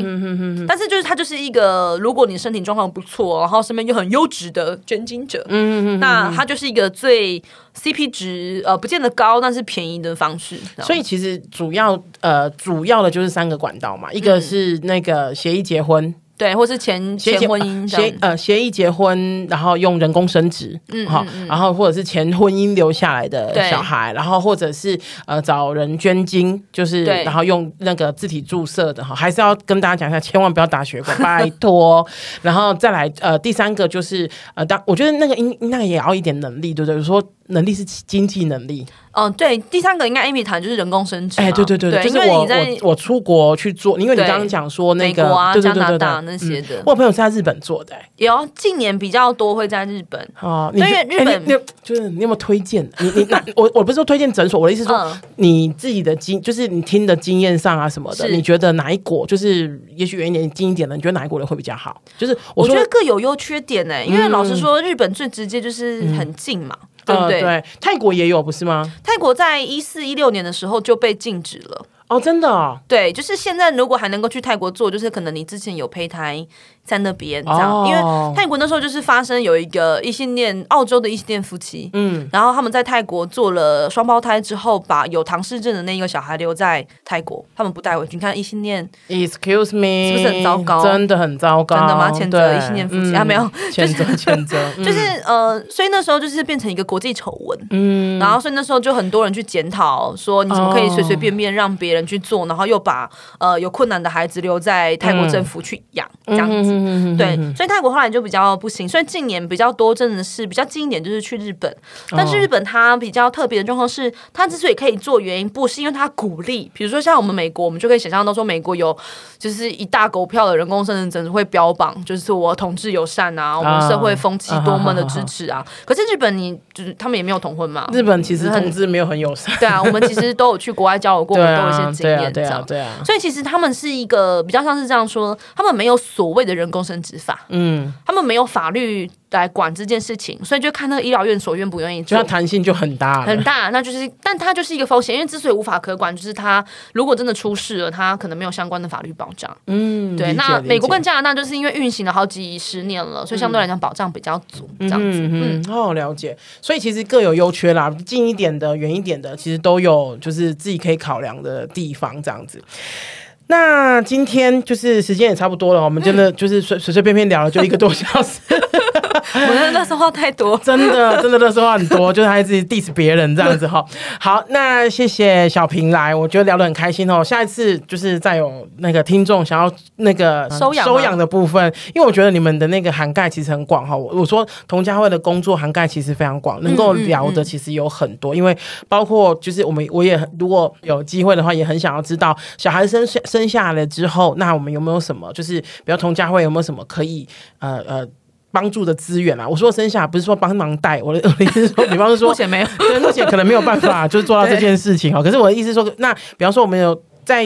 但是就是他就是一个，如果你身体状况不错，然后身边又很优质的捐精者，嗯，那他就是一个最 CP 值呃不见得高，但是便宜的方式。所以其实主要呃主要的就是三个管道嘛，一个是那个。协议结婚，对，或是前前婚姻协呃协议结婚，然后用人工生殖，嗯，好，然后或者是前婚姻留下来的小孩，然后或者是呃找人捐精，就是然后用那个自体注射的哈，还是要跟大家讲一下，千万不要打血管，(laughs) 拜托。然后再来呃第三个就是呃当我觉得那个应那个也要一点能力，对不对？说。能力是经济能力，嗯，对，第三个应该 Amy 谈就是人工生殖，哎，对对对，就是我我我出国去做，因为你刚刚讲说那个加拿大那些的，我朋友是在日本做的，有近年比较多会在日本哦，因为日本就是你有没有推荐？你你那我我不是说推荐诊所，我的意思是说你自己的经，就是你听的经验上啊什么的，你觉得哪一国就是也许远一点近一点的，你觉得哪一国的会比较好？就是我觉得各有优缺点呢，因为老实说，日本最直接就是很近嘛。对不对？对，泰国也有，不是吗？泰国在一四一六年的时候就被禁止了。哦，真的哦？对，就是现在如果还能够去泰国做，就是可能你之前有胚胎。在那边这样，因为泰国那时候就是发生有一个异性恋，澳洲的异性恋夫妻，嗯，然后他们在泰国做了双胞胎之后，把有唐氏症的那一个小孩留在泰国，他们不带回去。你看异性恋，Excuse me，是不是很糟糕？真的很糟糕，真的吗？谴责异性恋夫妻啊？没有，谴责 (laughs) 谴责，就是呃，所以那时候就是变成一个国际丑闻，嗯，然后所以那时候就很多人去检讨说，你怎么可以随随便便让别人去做，然后又把呃有困难的孩子留在泰国政府去养这样子。嗯，对，所以泰国后来就比较不行，所以近年比较多真的是比较近一点，就是去日本。但是日本它比较特别的状况是，它之所以可以做，原因不是因为它鼓励，比如说像我们美国，我们就可以想象到说，美国有就是一大狗票的人工生殖，会标榜就是我同志友善啊，我们社会风气多么的支持啊。可是日本，你就是他们也没有同婚嘛？日本其实同志没有很友善。对啊，我们其实都有去国外交流过，(laughs) 我们都有一些经验，这样对啊。所以其实他们是一个比较像是这样说，他们没有所谓的人工生殖。法，嗯，他们没有法律来管这件事情，所以就看那个医疗院所愿不愿意做，就它弹性就很大，很大。那就是，但它就是一个风险，因为之所以无法可管，就是它如果真的出事了，它可能没有相关的法律保障。嗯，对。那美国跟加拿大就是因为运行了好几十年了，所以相对来讲保障比较足，这样子。嗯，哦，了解。所以其实各有优缺啦，近一点的、远一点的，其实都有就是自己可以考量的地方，这样子。那今天就是时间也差不多了，我们真的就是随随随便便聊了就一个多小时。(laughs) 我的垃圾话太多，真的真的垃圾话很多，就是还自己 diss 别人这样子哈。(laughs) 好，那谢谢小平来，我觉得聊得很开心哦。下一次就是再有那个听众想要那个收养收养的部分，因为我觉得你们的那个涵盖其实很广哈。我我说童家慧的工作涵盖其实非常广，能够聊的其实有很多，因为包括就是我们我也如果有机会的话，也很想要知道小孩生生下来之后，那我们有没有什么就是比如童家慧有没有什么可以呃呃。帮助的资源啊。我说生下不是说帮忙带，我的 (laughs) 我的意思是说，比方说 (laughs) 目前没有，对，目前可能没有办法 (laughs) 就是做到这件事情哦。可是我的意思是说，那比方说我们有在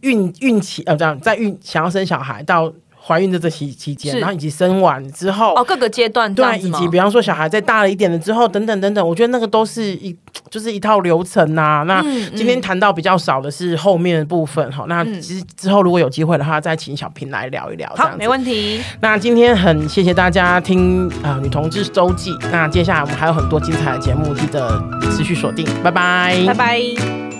孕孕期呃这样在孕想要生小孩到。怀孕的这期期间，然后以及生完之后，哦，各个阶段对，以及比方说小孩再大了一点了之后，等等等等，我觉得那个都是一就是一套流程呐、啊。那今天谈到比较少的是后面的部分哈、嗯。那其实之后如果有机会的话，再请小平来聊一聊。好，没问题。那今天很谢谢大家听啊、呃，女同志周记。那接下来我们还有很多精彩的节目，记得持续锁定。拜拜，拜拜。